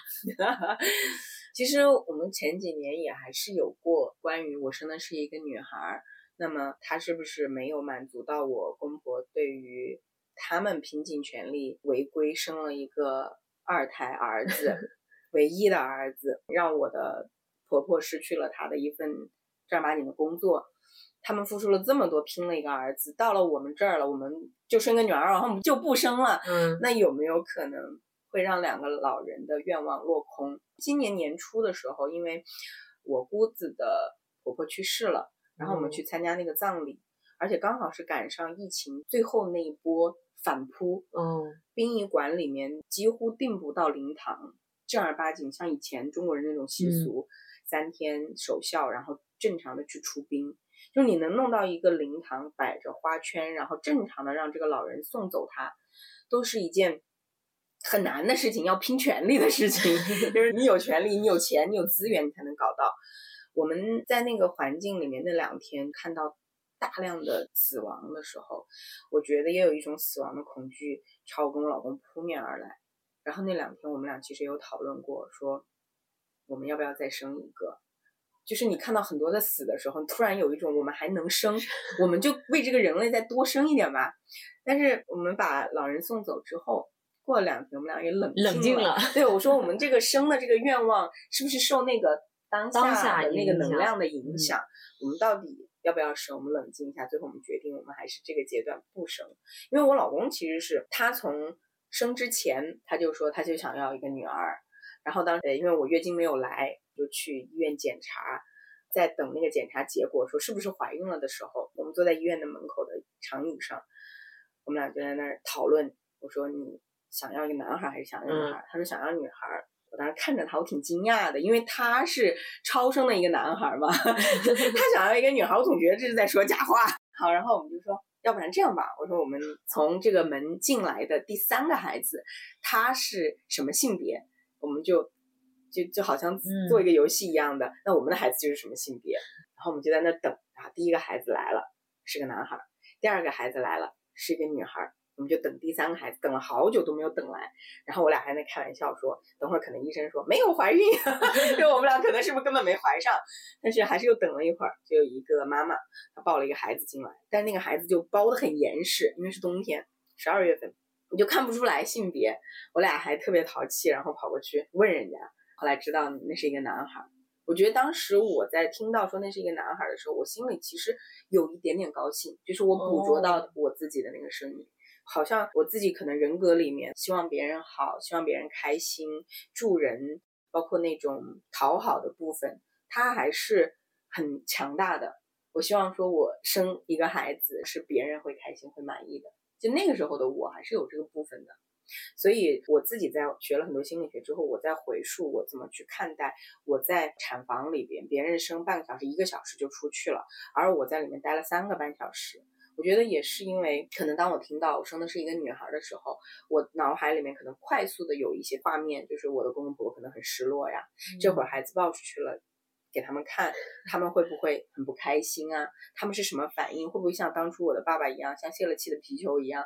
其实我们前几年也还是有过关于我生的是一个女孩儿，那么她是不是没有满足到我公婆对于他们拼尽全力违规生了一个二胎儿子，唯一的儿子，让我的婆婆失去了她的一份正儿八经的工作。他们付出了这么多，拼了一个儿子，到了我们这儿了，我们就生个女儿，然后我们就不生了。嗯，那有没有可能会让两个老人的愿望落空。今年年初的时候，因为我姑子的婆婆去世了，然后我们去参加那个葬礼，而且刚好是赶上疫情最后那一波反扑，嗯殡仪馆里面几乎订不到灵堂，正儿八经像以前中国人那种习俗，三天守孝，然后正常的去出殡。就你能弄到一个灵堂摆着花圈，然后正常的让这个老人送走他，都是一件很难的事情，要拼权力的事情。就是你有权利，你有钱，你有资源，你才能搞到。我们在那个环境里面那两天看到大量的死亡的时候，我觉得也有一种死亡的恐惧朝我跟我老公扑面而来。然后那两天我们俩其实有讨论过，说我们要不要再生一个。就是你看到很多的死的时候，突然有一种我们还能生，我们就为这个人类再多生一点吧。但是我们把老人送走之后，过了两天，我们俩也冷冷静了对我说，我们这个生的这个愿望是不是受那个当下的那个能量的影响？我们到底要不要生？我们冷静一下，最后我们决定，我们还是这个阶段不生。因为我老公其实是他从生之前他就说他就想要一个女儿，然后当时因为我月经没有来，就去医院检查，在等那个检查结果说是不是怀孕了的时候，我们坐在医院的门口的长椅上，我们俩就在那儿讨论。我说你想要一个男孩还是想要女孩？他说想要女孩。我当时看着他，我挺惊讶的，因为他是超生的一个男孩嘛，他想要一个女孩，我总觉得这是在说假话。好，然后我们就说，要不然这样吧，我说我们从这个门进来的第三个孩子，他是什么性别，我们就就就好像做一个游戏一样的，那我们的孩子就是什么性别，然后我们就在那等啊，第一个孩子来了，是个男孩，第二个孩子来了，是一个女孩。我们就等第三个孩子，等了好久都没有等来，然后我俩还在开玩笑说，等会儿可能医生说没有怀孕，就我们俩可能是不是根本没怀上，但是还是又等了一会儿，就有一个妈妈她抱了一个孩子进来，但那个孩子就包得很严实，因为是冬天，十二月份，你就看不出来性别，我俩还特别淘气，然后跑过去问人家，后来知道那是一个男孩。我觉得当时我在听到说那是一个男孩的时候，我心里其实有一点点高兴，就是我捕捉到我自己的那个声音。好像我自己可能人格里面希望别人好，希望别人开心，助人，包括那种讨好的部分，它还是很强大的。我希望说我生一个孩子是别人会开心、会满意的。就那个时候的我还是有这个部分的。所以我自己在学了很多心理学之后，我在回溯我怎么去看待我在产房里边，别人生半个小时、一个小时就出去了，而我在里面待了三个半小时。我觉得也是因为，可能当我听到我生的是一个女孩的时候，我脑海里面可能快速的有一些画面，就是我的公公婆婆可能很失落呀，这会儿孩子抱出去了，给他们看，他们会不会很不开心啊？他们是什么反应？会不会像当初我的爸爸一样，像泄了气的皮球一样，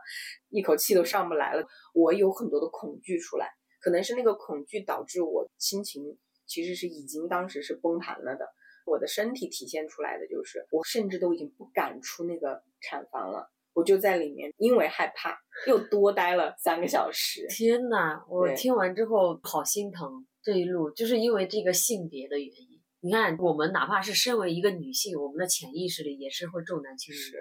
一口气都上不来了？我有很多的恐惧出来，可能是那个恐惧导致我心情其实是已经当时是崩盘了的。我的身体体现出来的就是，我甚至都已经不敢出那个产房了，我就在里面，因为害怕又多待了三个小时。天呐，我听完之后好心疼，这一路就是因为这个性别的原因。你看，我们哪怕是身为一个女性，我们的潜意识里也是会重男轻女的。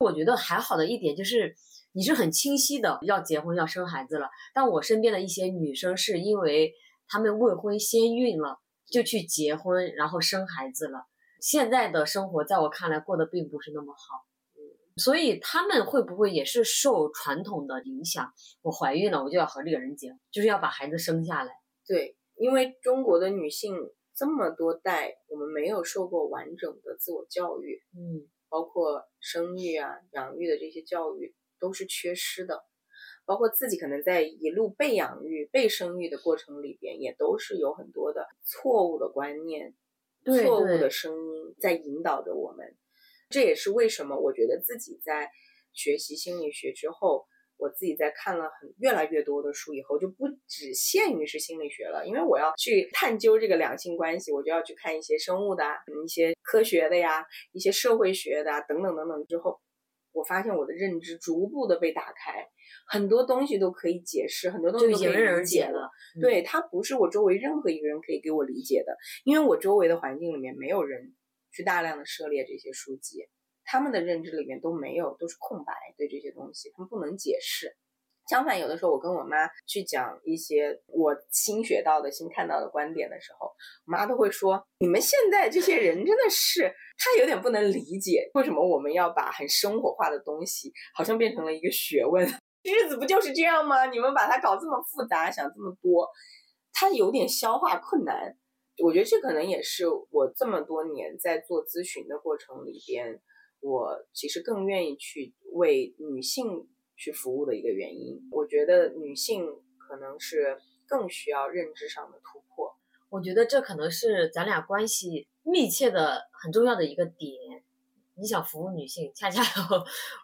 我觉得还好的一点就是，你是很清晰的要结婚要生孩子了。但我身边的一些女生是因为她们未婚先孕了，就去结婚，然后生孩子了。现在的生活在我看来过得并不是那么好，所以她们会不会也是受传统的影响？我怀孕了，我就要和这个人结婚，就是要把孩子生下来。对，因为中国的女性这么多代，我们没有受过完整的自我教育，嗯，包括生育啊、养育的这些教育都是缺失的，包括自己可能在一路被养育、被生育的过程里边，也都是有很多的错误的观念、对错误的声音在引导着我们。这也是为什么我觉得自己在学习心理学之后，我自己在看了很越来越多的书以后，就不只限于是心理学了，因为我要去探究这个两性关系，我就要去看一些生物的一些科学的呀、一些社会学的啊等等等等。之后，我发现我的认知逐步的被打开，很多东西都可以解释，很多东西就都可以理解解了。嗯对，它不是我周围任何一个人可以给我理解的，因为我周围的环境里面没有人去大量的涉猎这些书籍，他们的认知里面都没有，都是空白，对这些东西他们不能解释。相反，有的时候我跟我妈去讲一些我新学到的、新看到的观点的时候，我妈都会说：“你们现在这些人真的是，她有点不能理解，为什么我们要把很生活化的东西，好像变成了一个学问？日子不就是这样吗？你们把它搞这么复杂，想这么多，她有点消化困难。我觉得这可能也是我这么多年在做咨询的过程里边，我其实更愿意去为女性。”去服务的一个原因，我觉得女性可能是更需要认知上的突破。我觉得这可能是咱俩关系密切的很重要的一个点。你想服务女性，恰恰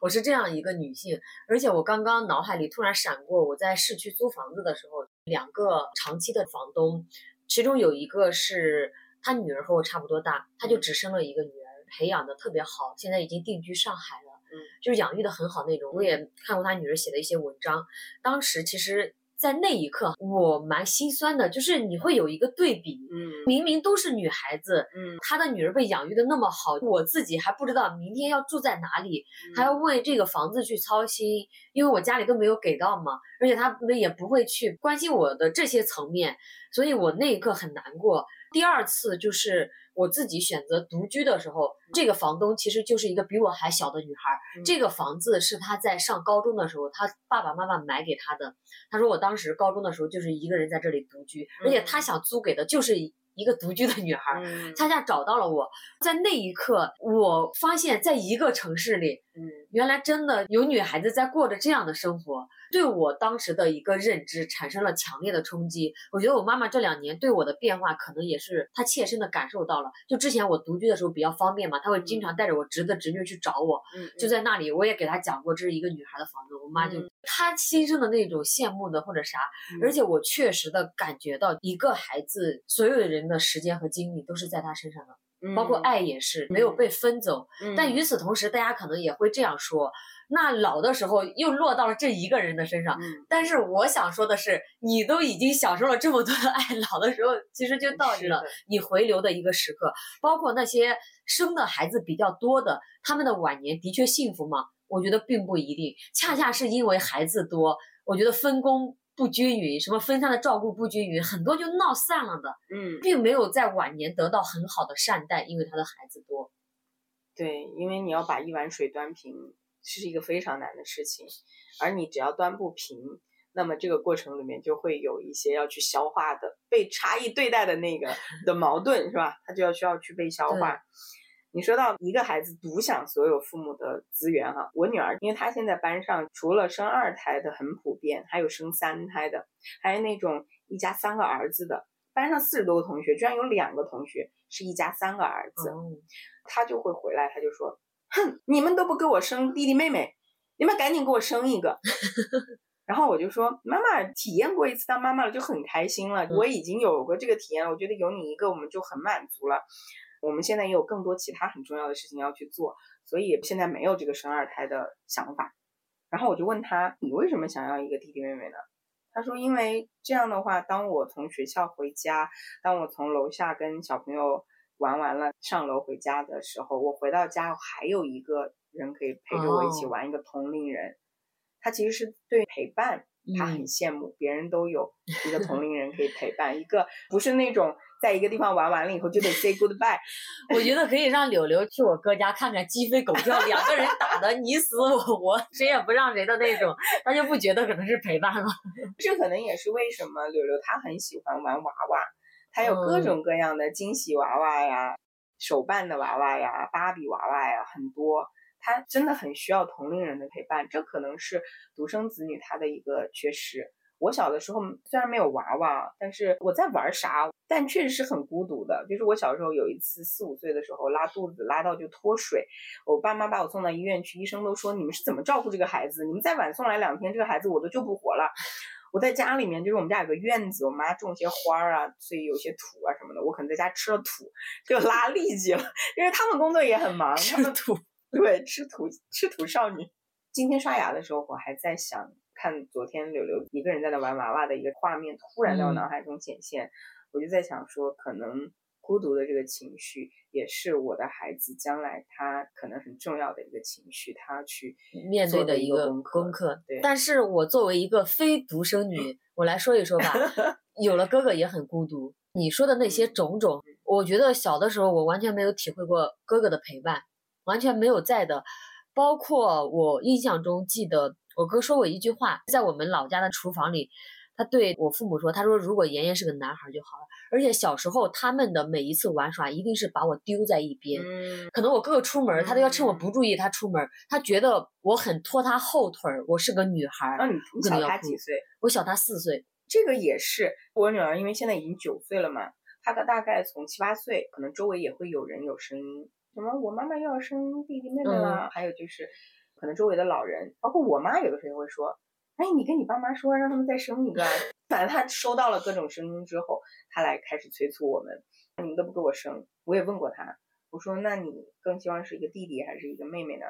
我是这样一个女性，而且我刚刚脑海里突然闪过，我在市区租房子的时候，两个长期的房东，其中有一个是他女儿和我差不多大，他就只生了一个女儿，培养的特别好，现在已经定居上海了。嗯就是养育的很好那种，我也看过他女儿写的一些文章。当时其实，在那一刻，我蛮心酸的，就是你会有一个对比，嗯，明明都是女孩子，嗯，他的女儿被养育的那么好，我自己还不知道明天要住在哪里，还要为这个房子去操心，因为我家里都没有给到嘛，而且他们也不会去关心我的这些层面，所以我那一刻很难过。第二次就是。我自己选择独居的时候，这个房东其实就是一个比我还小的女孩。这个房子是她在上高中的时候，她爸爸妈妈买给她的。她说我当时高中的时候就是一个人在这里独居，而且她想租给的就是一个独居的女孩。恰恰找到了我，在那一刻，我发现在一个城市里，嗯，原来真的有女孩子在过着这样的生活。对我当时的一个认知产生了强烈的冲击。我觉得我妈妈这两年对我的变化，可能也是她切身的感受到了。就之前我独居的时候比较方便嘛，她会经常带着我侄子侄女去找我，就在那里，我也给她讲过这是一个女孩的房子。我妈就她心生的那种羡慕的或者啥，而且我确实的感觉到一个孩子所有的人的时间和精力都是在她身上的，包括爱也是没有被分走。但与此同时，大家可能也会这样说。那老的时候又落到了这一个人的身上，但是我想说的是，你都已经享受了这么多的爱，老的时候其实就到了你回流的一个时刻。包括那些生的孩子比较多的，他们的晚年的确幸福吗？我觉得并不一定，恰恰是因为孩子多，我觉得分工不均匀，什么分散的照顾不均匀，很多就闹散了的。嗯，并没有在晚年得到很好的善待，因为他的孩子多。对，因为你要把一碗水端平。是一个非常难的事情，而你只要端不平，那么这个过程里面就会有一些要去消化的被差异对待的那个的矛盾，是吧？他就要需要去被消化。你说到一个孩子独享所有父母的资源哈，我女儿，因为她现在班上除了生二胎的很普遍，还有生三胎的，还有那种一家三个儿子的，班上四十多个同学，居然有两个同学是一家三个儿子，她就会回来，她就说。哼，你们都不给我生弟弟妹妹，你们赶紧给我生一个。然后我就说，妈妈体验过一次当妈妈了，就很开心了。我已经有过这个体验，我觉得有你一个，我们就很满足了。我们现在也有更多其他很重要的事情要去做，所以现在没有这个生二胎的想法。然后我就问他，你为什么想要一个弟弟妹妹呢？他说，因为这样的话，当我从学校回家，当我从楼下跟小朋友。玩完了，上楼回家的时候，我回到家还有一个人可以陪着我一起玩，一个同龄人。他其实是对陪伴，他很羡慕，别人都有一个同 龄人可以陪伴，一个不是那种在一个地方玩完了以后就得 say goodbye。我觉得可以让柳柳去我哥家看看鸡飞狗跳，两个人打的你死我活，谁也不让谁的那种，他就不觉得可能是陪伴了。这可能也是为什么柳柳她很喜欢玩娃娃。她有各种各样的惊喜娃娃呀，手办的娃娃呀，芭比娃娃呀，很多。他真的很需要同龄人的陪伴，这可能是独生子女他的一个缺失。我小的时候虽然没有娃娃，但是我在玩啥，但确实是很孤独的。就是我小时候有一次四五岁的时候拉肚子，拉到就脱水，我爸妈把我送到医院去，医生都说你们是怎么照顾这个孩子？你们再晚送来两天，这个孩子我都救不活了。我在家里面，就是我们家有个院子，我妈种些花儿啊，所以有些土啊什么的。我可能在家吃了土，就拉痢疾了。因为他们工作也很忙，吃土，对，吃土，吃土少女。今天刷牙的时候，我还在想，看昨天柳柳一个人在那玩娃娃的一个画面，突然在我脑海中显现。我就在想说，可能孤独的这个情绪，也是我的孩子将来他可能很重要的一个情绪，他去面对的一个功功课。对，但是我作为一个非独生女，我来说一说吧。有了哥哥也很孤独。你说的那些种种，我觉得小的时候我完全没有体会过哥哥的陪伴，完全没有在的。包括我印象中记得我哥说过一句话，在我们老家的厨房里，他对我父母说：“他说如果妍妍是个男孩就好了。”而且小时候他们的每一次玩耍，一定是把我丢在一边。嗯可能我哥哥出门，他都要趁我嗯不注意他出门，他觉得我很拖他后腿儿，我是个女孩儿。那你你小他几岁？我小他四岁，这个也是我女儿，因为现在已经九岁了嘛，她个大概从七八岁，可能周围也会有人有声音，什么我妈妈又要生弟弟妹妹了，还有就是可能周围的老人，包括我妈有的时候会说，哎，你跟你爸妈说让他们再生一个啊，反正他收到了各种声音之后，他来开始催促我们，你们都不给我生，我也问过他，我说那你更希望是一个弟弟还是一个妹妹呢？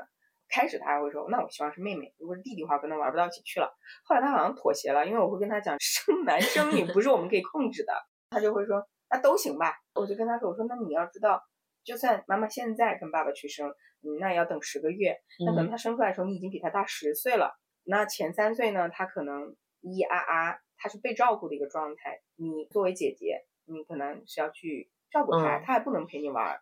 开始他还会说，那我希望是妹妹，如果是弟弟的话，跟他玩不到一起去了。后来他好像妥协了，因为我会跟他讲，生男生女不是我们可以控制的，他就会说那都行吧。我就跟他说，我说那你要知道，就算妈妈现在跟爸爸去生，嗯，那也要等十个月，那可能嗯他生出来的时候你已经比他大十岁了。那前三岁呢，他可能咿咿啊啊，他是被照顾的一个状态。你作为姐姐，你可能是要去照顾他，嗯他还不能陪你玩儿。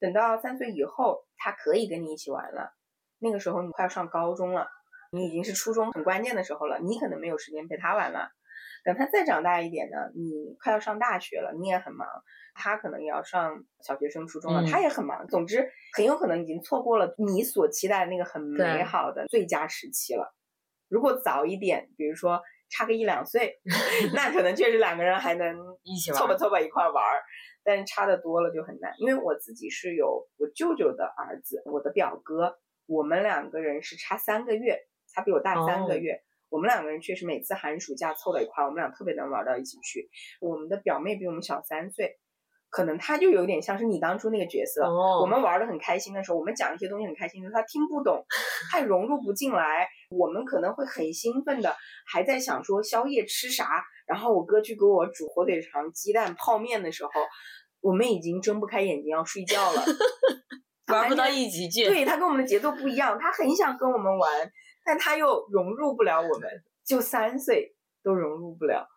等到三岁以后，他可以跟你一起玩了。那个时候你快要上高中了，你已经是初中很关键的时候了，你可能没有时间陪他玩了。等他再长大一点呢，你快要上大学了，你也很忙，他可能也要上小学升初中了，嗯他也很忙。总之，很有可能已经错过了你所期待的那个很美好的最佳时期了。如果早一点，比如说差个一两岁，那可能确实两个人还能 一起玩凑吧凑吧一块儿玩儿，但是差的多了就很难。因为我自己是有我舅舅的儿子，我的表哥，我们两个人是差三个月，他比我大三个哦月。我们两个人确实每次寒暑假凑到一块儿，我们俩特别能玩到一起去。我们的表妹比我们小三岁，可能她就有点像是你当初那个角色。哦我们玩的很开心的时候，我们讲一些东西很开心的时候，她听不懂，她也融入不进来。我们可能会很兴奋的，还在想说宵夜吃啥，然后我哥去给我煮火腿肠、鸡蛋、泡面的时候，我们已经睁不开眼睛要睡觉了，玩不到一起去。对他跟我们的节奏不一样，他很想跟我们玩，但他又融入不了我们，就三岁都融入不了。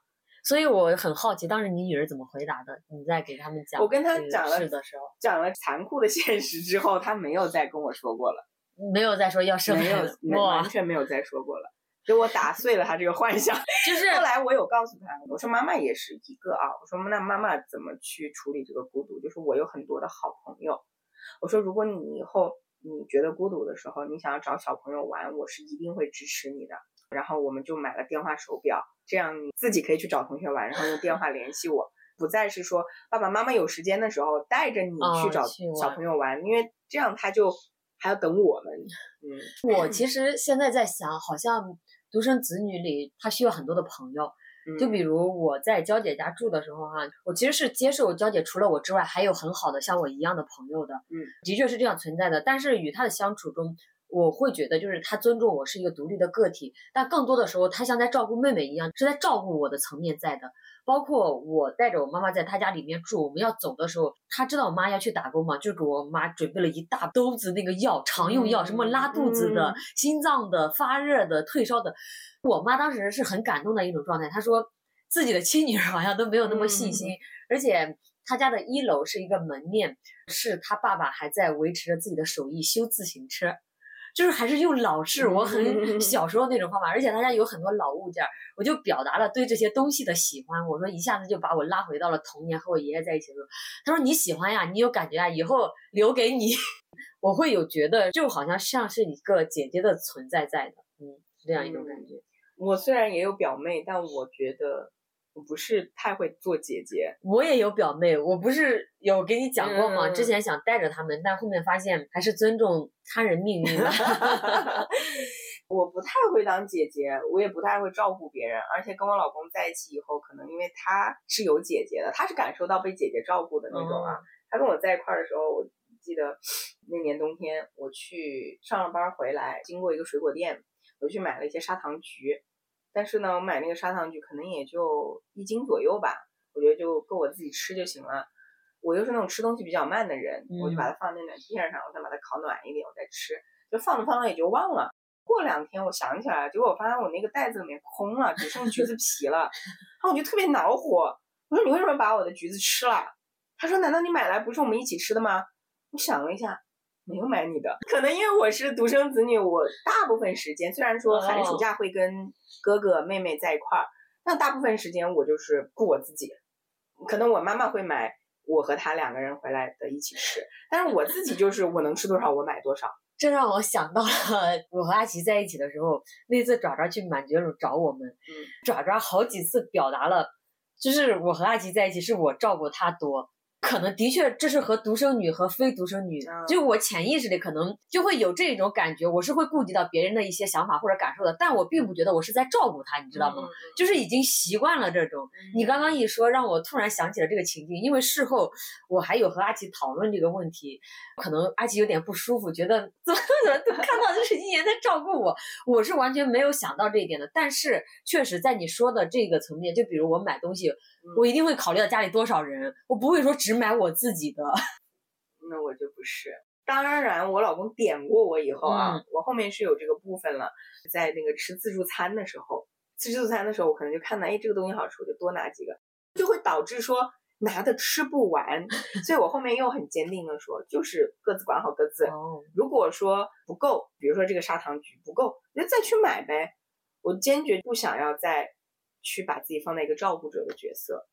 所以我很好奇，当时你女儿怎么回答的？你在给他们讲我跟他讲了事的时候，讲了残酷的现实之后，他没有再跟我说过了，没有再说要生没有完，全没有再说过了，给我打碎了他这个幻想。就是后来我有告诉他，我说妈妈也是一个啊，我说那妈妈怎么去处理这个孤独？就是我有很多的好朋友，我说如果你以后你觉得孤独的时候，你想要找小朋友玩，我是一定会支持你的。然后我们就买了电话手表，这样你自己可以去找同学玩，然后用电话联系我，不再是说爸爸妈妈有时间的时候带着你哦去找小朋友玩，因为这样他就还要等我们。嗯，我其实现在在想，好像独生子女里他需要很多的朋友。就嗯比如我在娇姐家住的时候哈、我其实是接受娇姐除了我之外，还有很好的像我一样的朋友的。嗯，的确是这样存在的。但是与她的相处中，我会觉得就是她尊重我是一个独立的个体，但更多的时候，她像在照顾妹妹一样，是在照顾我的层面在的。包括我带着我妈妈在她家里面住，我们要走的时候，她知道我妈要去打工嘛，就给我妈准备了一大兜子那个药，常用药，什么拉肚子的、嗯心脏的、发热的、退烧的。我妈当时是很感动的一种状态，她说自己的亲女儿好像都没有那么细心，而且她家的一楼是一个门面，是她爸爸还在维持着自己的手艺修自行车。就是还是用老式我很嗯 小时候那种方法，而且他家有很多老物件儿，我就表达了对这些东西的喜欢。我说一下子就把我拉回到了童年，和我爷爷在一起的时候。他说你喜欢呀，你有感觉啊，以后留给你。我会有觉得，就好像像是一个姐姐的存在在的，嗯，是这样一种感觉。我虽然也有表妹，但我觉得我不是太会做姐姐。我也有表妹，我不是有给你讲过吗？嗯之前想带着他们，但后面发现还是尊重他人命运的。我不太会当姐姐，我也不太会照顾别人，而且跟我老公在一起以后，可能因为他是有姐姐的，他是感受到被姐姐照顾的那种啊。他跟我在一块儿的时候，我记得 那年冬天，我去上了班回来，经过一个水果店，我去买了一些砂糖橘，但是呢，我买那个砂糖橘可能也就一斤左右吧，我觉得就够我自己吃就行了。我又是那种吃东西比较慢的人，我就把嗯它放在暖气片上，我想把它烤暖一点，我再吃。就放着放着也就忘了。过两天我想起来了，结果我发现我那个袋子里面空了，只剩橘子皮了，然后我就特别恼火。我说你为什么把我的橘子吃了？他说难道你买来不是我们一起吃的吗？我想了一下，没有买你的，可能因为我是独生子女，我大部分时间虽然说寒暑哦假会跟哥哥妹妹在一块儿，但大部分时间我就是顾我自己。可能我妈妈会买我和他两个人回来的一起吃，但是我自己就是我能吃多少我买多少。这让我想到了我和阿奇在一起的时候，那次爪爪去满觉鲁找我们，嗯爪爪好几次表达了，就是我和阿奇在一起是我照顾他多。可能的确，这是和独生女和非独生女，嗯就我潜意识里可能就会有这种感觉，我是会顾及到别人的一些想法或者感受的，但我并不觉得我是在照顾他，你知道吗？嗯？就是已经习惯了这种。你刚刚一说，让我突然想起了这个情境，因为事后我还有和阿奇讨论这个问题，可能阿奇有点不舒服，觉得怎么怎么都看到就是一言在照顾我，我是完全没有想到这一点的。但是确实在你说的这个层面，就比如我买东西，我一定会考虑到家里多少人，我不会说只买我自己的。那我就不是。当然，我老公点过我以后啊，嗯我后面是有这个部分了。在那个吃自助餐的时候，吃自助餐的时候，我可能就看到，哎，这个东西好吃，我就多拿几个，就会导致说拿的吃不完。所以我后面又很坚定的说，就是各自管好各自。哦，如果说不够，比如说这个砂糖橘不够，那就再去买呗。我坚决不想要再去把自己放在一个照顾者的角色。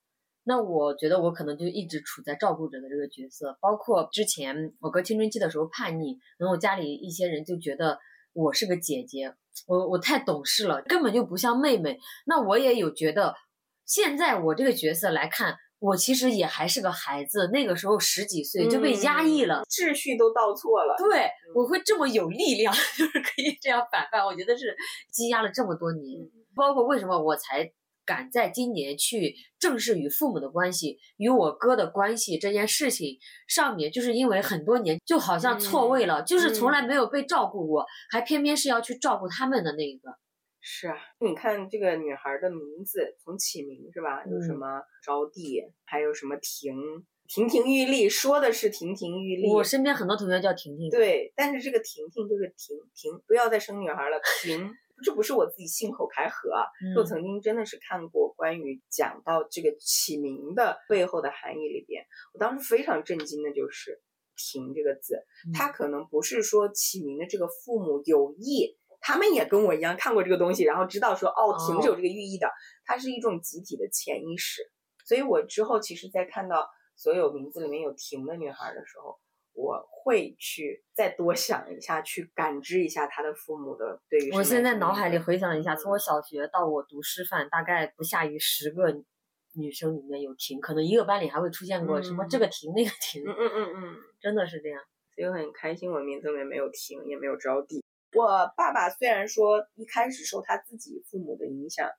那我觉得我可能就一直处在照顾者的这个角色，包括之前我哥青春期的时候叛逆，然后家里一些人就觉得我是个姐姐，我我太懂事了，根本就不像妹妹。那我也有觉得，现在我这个角色来看，我其实也还是个孩子，那个时候十几岁就被压抑了。嗯秩序都倒错了。对，我会这么有力量，就是可以这样反叛。我觉得是积压了这么多年，包括为什么我才敢在今年去正视与父母的关系、与我哥的关系这件事情上面，就是因为很多年就好像错位了，就是从来没有被照顾过，还偏偏是要去照顾他们的那个。是啊，你看这个女孩的名字，从起名是吧？有什嗯么招娣，还有什么婷，亭亭玉立，说的是亭亭玉立。我身边很多同学叫婷婷，对，但是这个婷婷就是婷婷，不要再生女孩了，婷。这不是我自己信口开河啊，我嗯，曾经真的是看过关于讲到这个起名的背后的含义里边，我当时非常震惊的就是“婷”这个字，嗯。它可能不是说起名的这个父母有意，他们也跟我一样看过这个东西，然后知道说哦，婷是有这个寓意的，它是一种集体的潜意识。所以我之后其实，在看到所有名字里面有婷的女孩的时候，我会去再多想一下，去感知一下他的父母的对于。我现在脑海里回想一下，嗯从我小学到我读师范，大概不下于十个女生里面有停，可能一个班里还会出现过什么这个婷那个停，嗯 嗯嗯嗯，真的是这样。所以我很开心，我名字里面没有停，也没有招娣。我爸爸虽然说一开始受他自己父母的影响，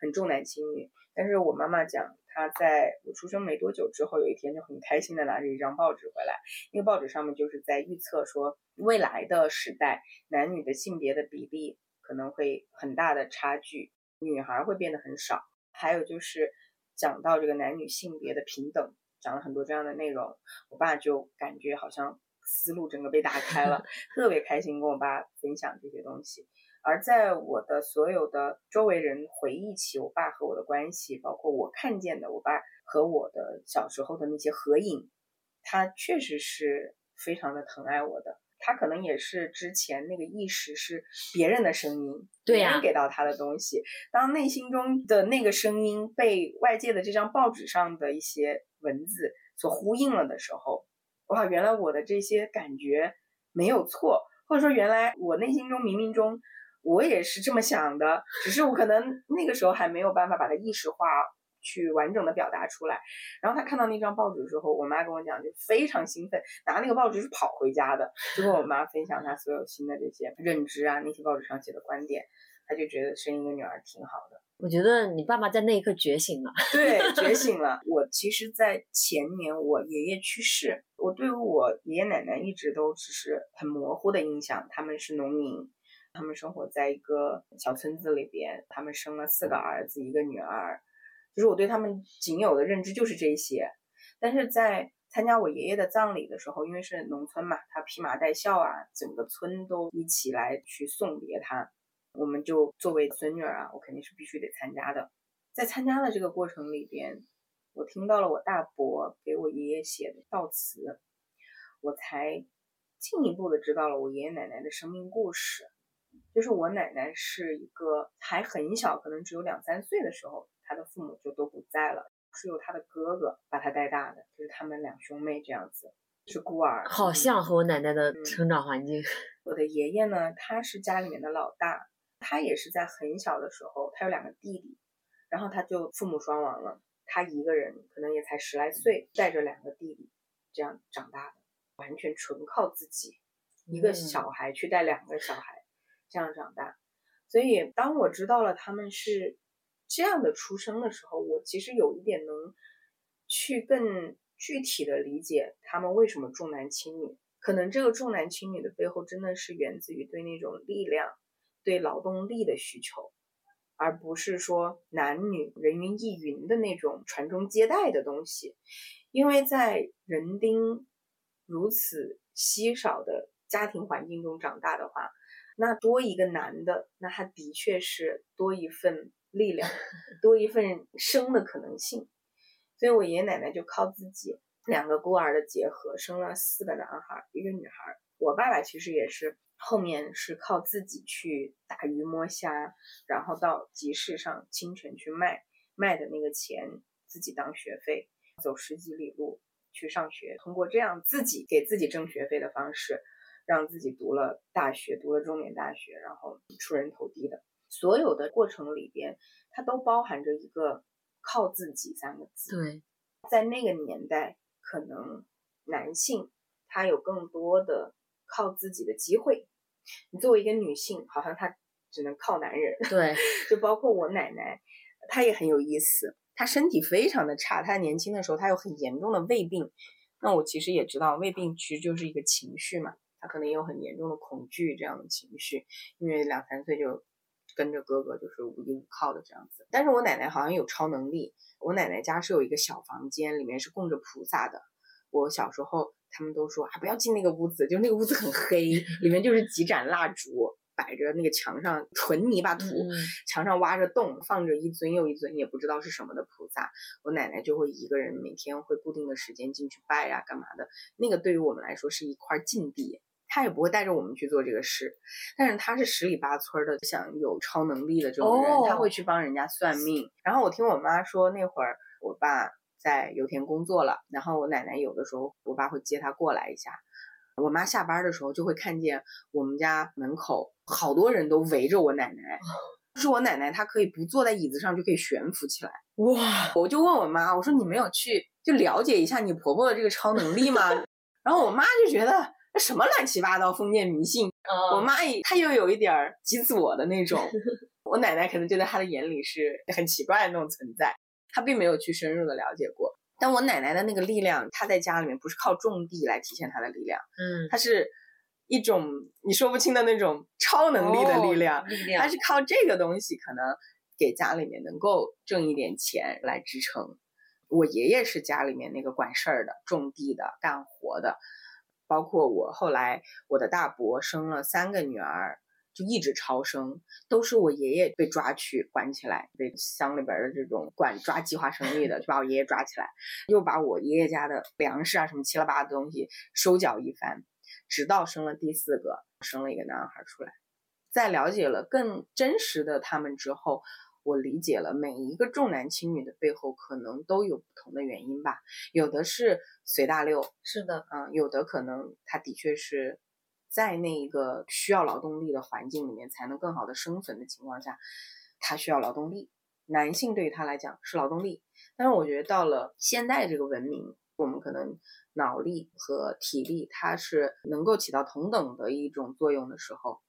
很重男轻女，但是我妈妈讲，他在我出生没多久之后，有一天就很开心的拿着一张报纸回来，那个报纸上面就是在预测说，未来的时代男女的性别的比例可能会很大的差距，女孩会变得很少，还有就是讲到这个男女性别的平等，讲了很多这样的内容，我爸就感觉好像思路整个被打开了，特别开心跟我爸分享这些东西。而在我的所有的周围人回忆起我爸和我的关系，包括我看见的我爸和我的小时候的那些合影，他确实是非常的疼爱我的。他可能也是之前那个意识是别人的声音，对呀别人给到他的东西。当内心中的那个声音被外界的这张报纸上的一些文字所呼应了的时候，哇，原来我的这些感觉没有错，或者说原来我内心中冥冥中我也是这么想的，只是我可能那个时候还没有办法把它意识化。去完整的表达出来，然后他看到那张报纸之后，我妈跟我讲就非常兴奋，拿那个报纸是跑回家的，就跟我妈分享她所有新的这些认知啊，那些报纸上写的观点，她就觉得生一个女儿挺好的。我觉得你爸爸在那一刻觉醒了。对，觉醒了。我其实，在前年我爷爷去世，我对我爷爷奶奶一直都只是很模糊的印象。他们是农民，他们生活在一个小村子里边，他们生了四个儿子，一个女儿。就是我对他们仅有的认知就是这些。但是在参加我爷爷的葬礼的时候，因为是农村嘛，他披麻戴孝啊，整个村都一起来去送别他。我们就作为孙女啊，我肯定是必须得参加的。在参加的这个过程里边，我听到了我大伯给我爷爷写的悼词，我才进一步的知道了我爷爷奶奶的生命故事。就是我奶奶是一个还很小，可能只有两三岁的时候，她的父母就都不在了。是由她的哥哥把她带大的，就是他们两兄妹这样子，是孤儿。好像和我奶奶的嗯成长环境。我的爷爷呢，他是家里面的老大，他也是在很小的时候，他有两个弟弟，然后他就父母双亡了，他一个人可能也才十来岁，带着两个弟弟这样长大的，完全纯靠自己，一个嗯小孩去带两个小孩，这样长大。所以当我知道了他们是这样的出生的时候，我其实有一点能去更具体的理解他们为什么重男轻女。可能这个重男轻女的背后，真的是源自于对那种力量、对劳动力的需求，而不是说男女人云亦云的那种传宗接代的东西。因为在人丁如此稀少的家庭环境中长大的话，那多一个男的，那他的确是多一份力量，多一份生的可能性。所以我爷爷奶奶就靠自己两个孤儿的结合，生了四个男孩，一个女孩。我爸爸其实也是后面是靠自己去打鱼摸虾，然后到集市上清晨去卖，卖的那个钱自己当学费，走十几里路去上学，通过这样自己给自己挣学费的方式，让自己读了大学，读了重点大学，然后出人头地的。所有的过程里边，它都包含着一个靠自己三个字。对，在那个年代，可能男性他有更多的靠自己的机会。你作为一个女性，好像她只能靠男人。对，就包括我奶奶，她也很有意思。她身体非常的差，她年轻的时候她有很严重的胃病。那我其实也知道，胃病其实就是一个情绪嘛，她可能也有很严重的恐惧这样的情绪，因为两三岁就跟着哥哥就是无依无靠的这样子。但是我奶奶好像有超能力，我奶奶家是有一个小房间，里面是供着菩萨的。我小时候他们都说啊，不要进那个屋子，就那个屋子很黑，里面就是几盏蜡烛。摆着那个墙上纯泥巴土，嗯墙上挖着洞，放着一尊又一尊也不知道是什么的菩萨。我奶奶就会一个人每天会固定的时间进去拜呀、干嘛的。那个对于我们来说是一块禁地，她也不会带着我们去做这个事。但是他是十里八村的想有超能力的这种人，哦她会去帮人家算命。然后我听我妈说，那会儿我爸在油田工作了，然后我奶奶有的时候我爸会接她过来一下。我妈下班的时候就会看见我们家门口好多人都围着我奶奶，就是我奶奶她可以不坐在椅子上就可以悬浮起来。哇，我就问我妈，我说你没有去就了解一下你婆婆的这个超能力吗？然后我妈就觉得那什么乱七八糟封建迷信，我我妈也她又有一点儿极左的那种，我奶奶可能就在她的眼里是很奇怪的那种存在，她并没有去深入的了解过。但我奶奶的那个力量，她在家里面不是靠种地来体现她的力量，嗯，她是一种你说不清的那种超能力的力量，哦力量她是靠这个东西可能给家里面能够挣一点钱来支撑。我爷爷是家里面那个管事儿的、种地的、干活的，包括我后来我的大伯生了三个女儿，就一直超生，都是我爷爷被抓去关起来，被乡里边的这种管抓计划生育的，就把我爷爷抓起来，又把我爷爷家的粮食啊什么七了八的东西收缴一番，直到生了第四个，生了一个男孩出来。在了解了更真实的他们之后，我理解了每一个重男轻女的背后可能都有不同的原因吧。有的是随大溜，是的，嗯，有的可能他的确是在那一个需要劳动力的环境里面才能更好的生存的情况下，他需要劳动力。男性对于他来讲是劳动力，但是我觉得到了现代这个文明，我们可能脑力和体力它是能够起到同等的一种作用的时候，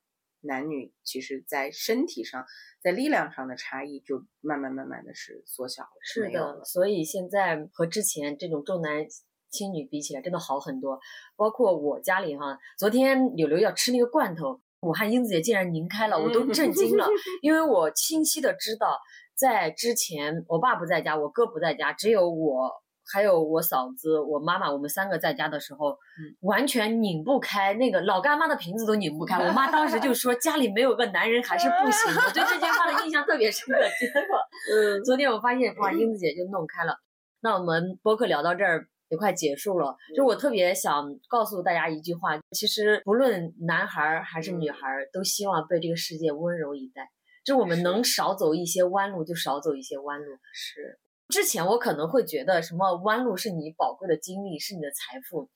男女其实在身体上、在力量上的差异就慢慢慢慢的是缩小了，是的。所以现在和之前这种重男轻女比起来，真的好很多。包括我家里哈，昨天柳柳要吃那个罐头，武汉英子姐竟然拧开了，我都 震惊了，因为我清晰的知道，在之前我爸不在家，我哥不在家，只有我还有我嫂子、我妈妈，我们三个在家的时候，嗯完全拧不开那个老干妈的瓶子都拧不开。我妈当时就说家里没有个男人还是不行。我对这句话的印象特别深刻。结果嗯昨天我发现哇，英子姐就弄开了。那我们播客聊到这儿也快结束了，就我特别想告诉大家一句话，其实不论男孩儿还是女孩儿，都希望被这个世界温柔以待。就我们能少走一些弯路，就少走一些弯路。是，之前我可能会觉得什么弯路是你宝贵的经历，是你的财富，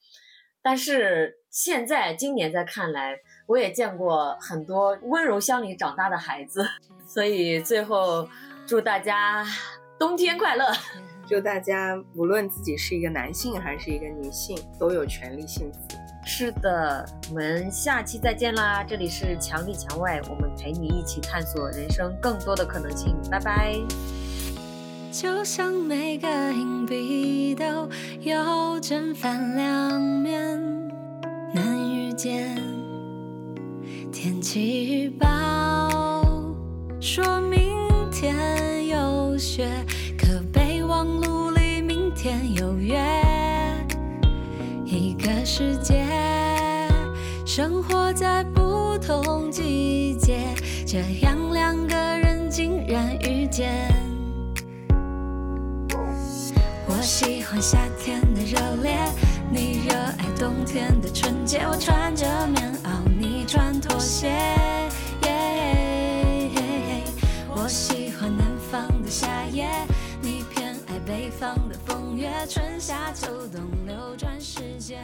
但是现在今年在看来，我也见过很多温柔乡里长大的孩子，所以最后祝大家冬天快乐。祝大家无论自己是一个男性还是一个女性，都有权利幸福。是的，我们下期再见啦！这里是墙里墙外，我们陪你一起探索人生更多的可能性。拜拜。就像每个硬币都有正反两面，难遇见。天气预报说明天有雪，可备忘录里明天有约。一个世界，生活在不同季节，这样两个人竟然遇见。我喜欢夏天的热烈，你热爱冬天的纯洁。我穿着棉袄，你穿拖鞋。我喜欢南方的夏夜，你偏爱北方的风月。春夏秋冬流转时间。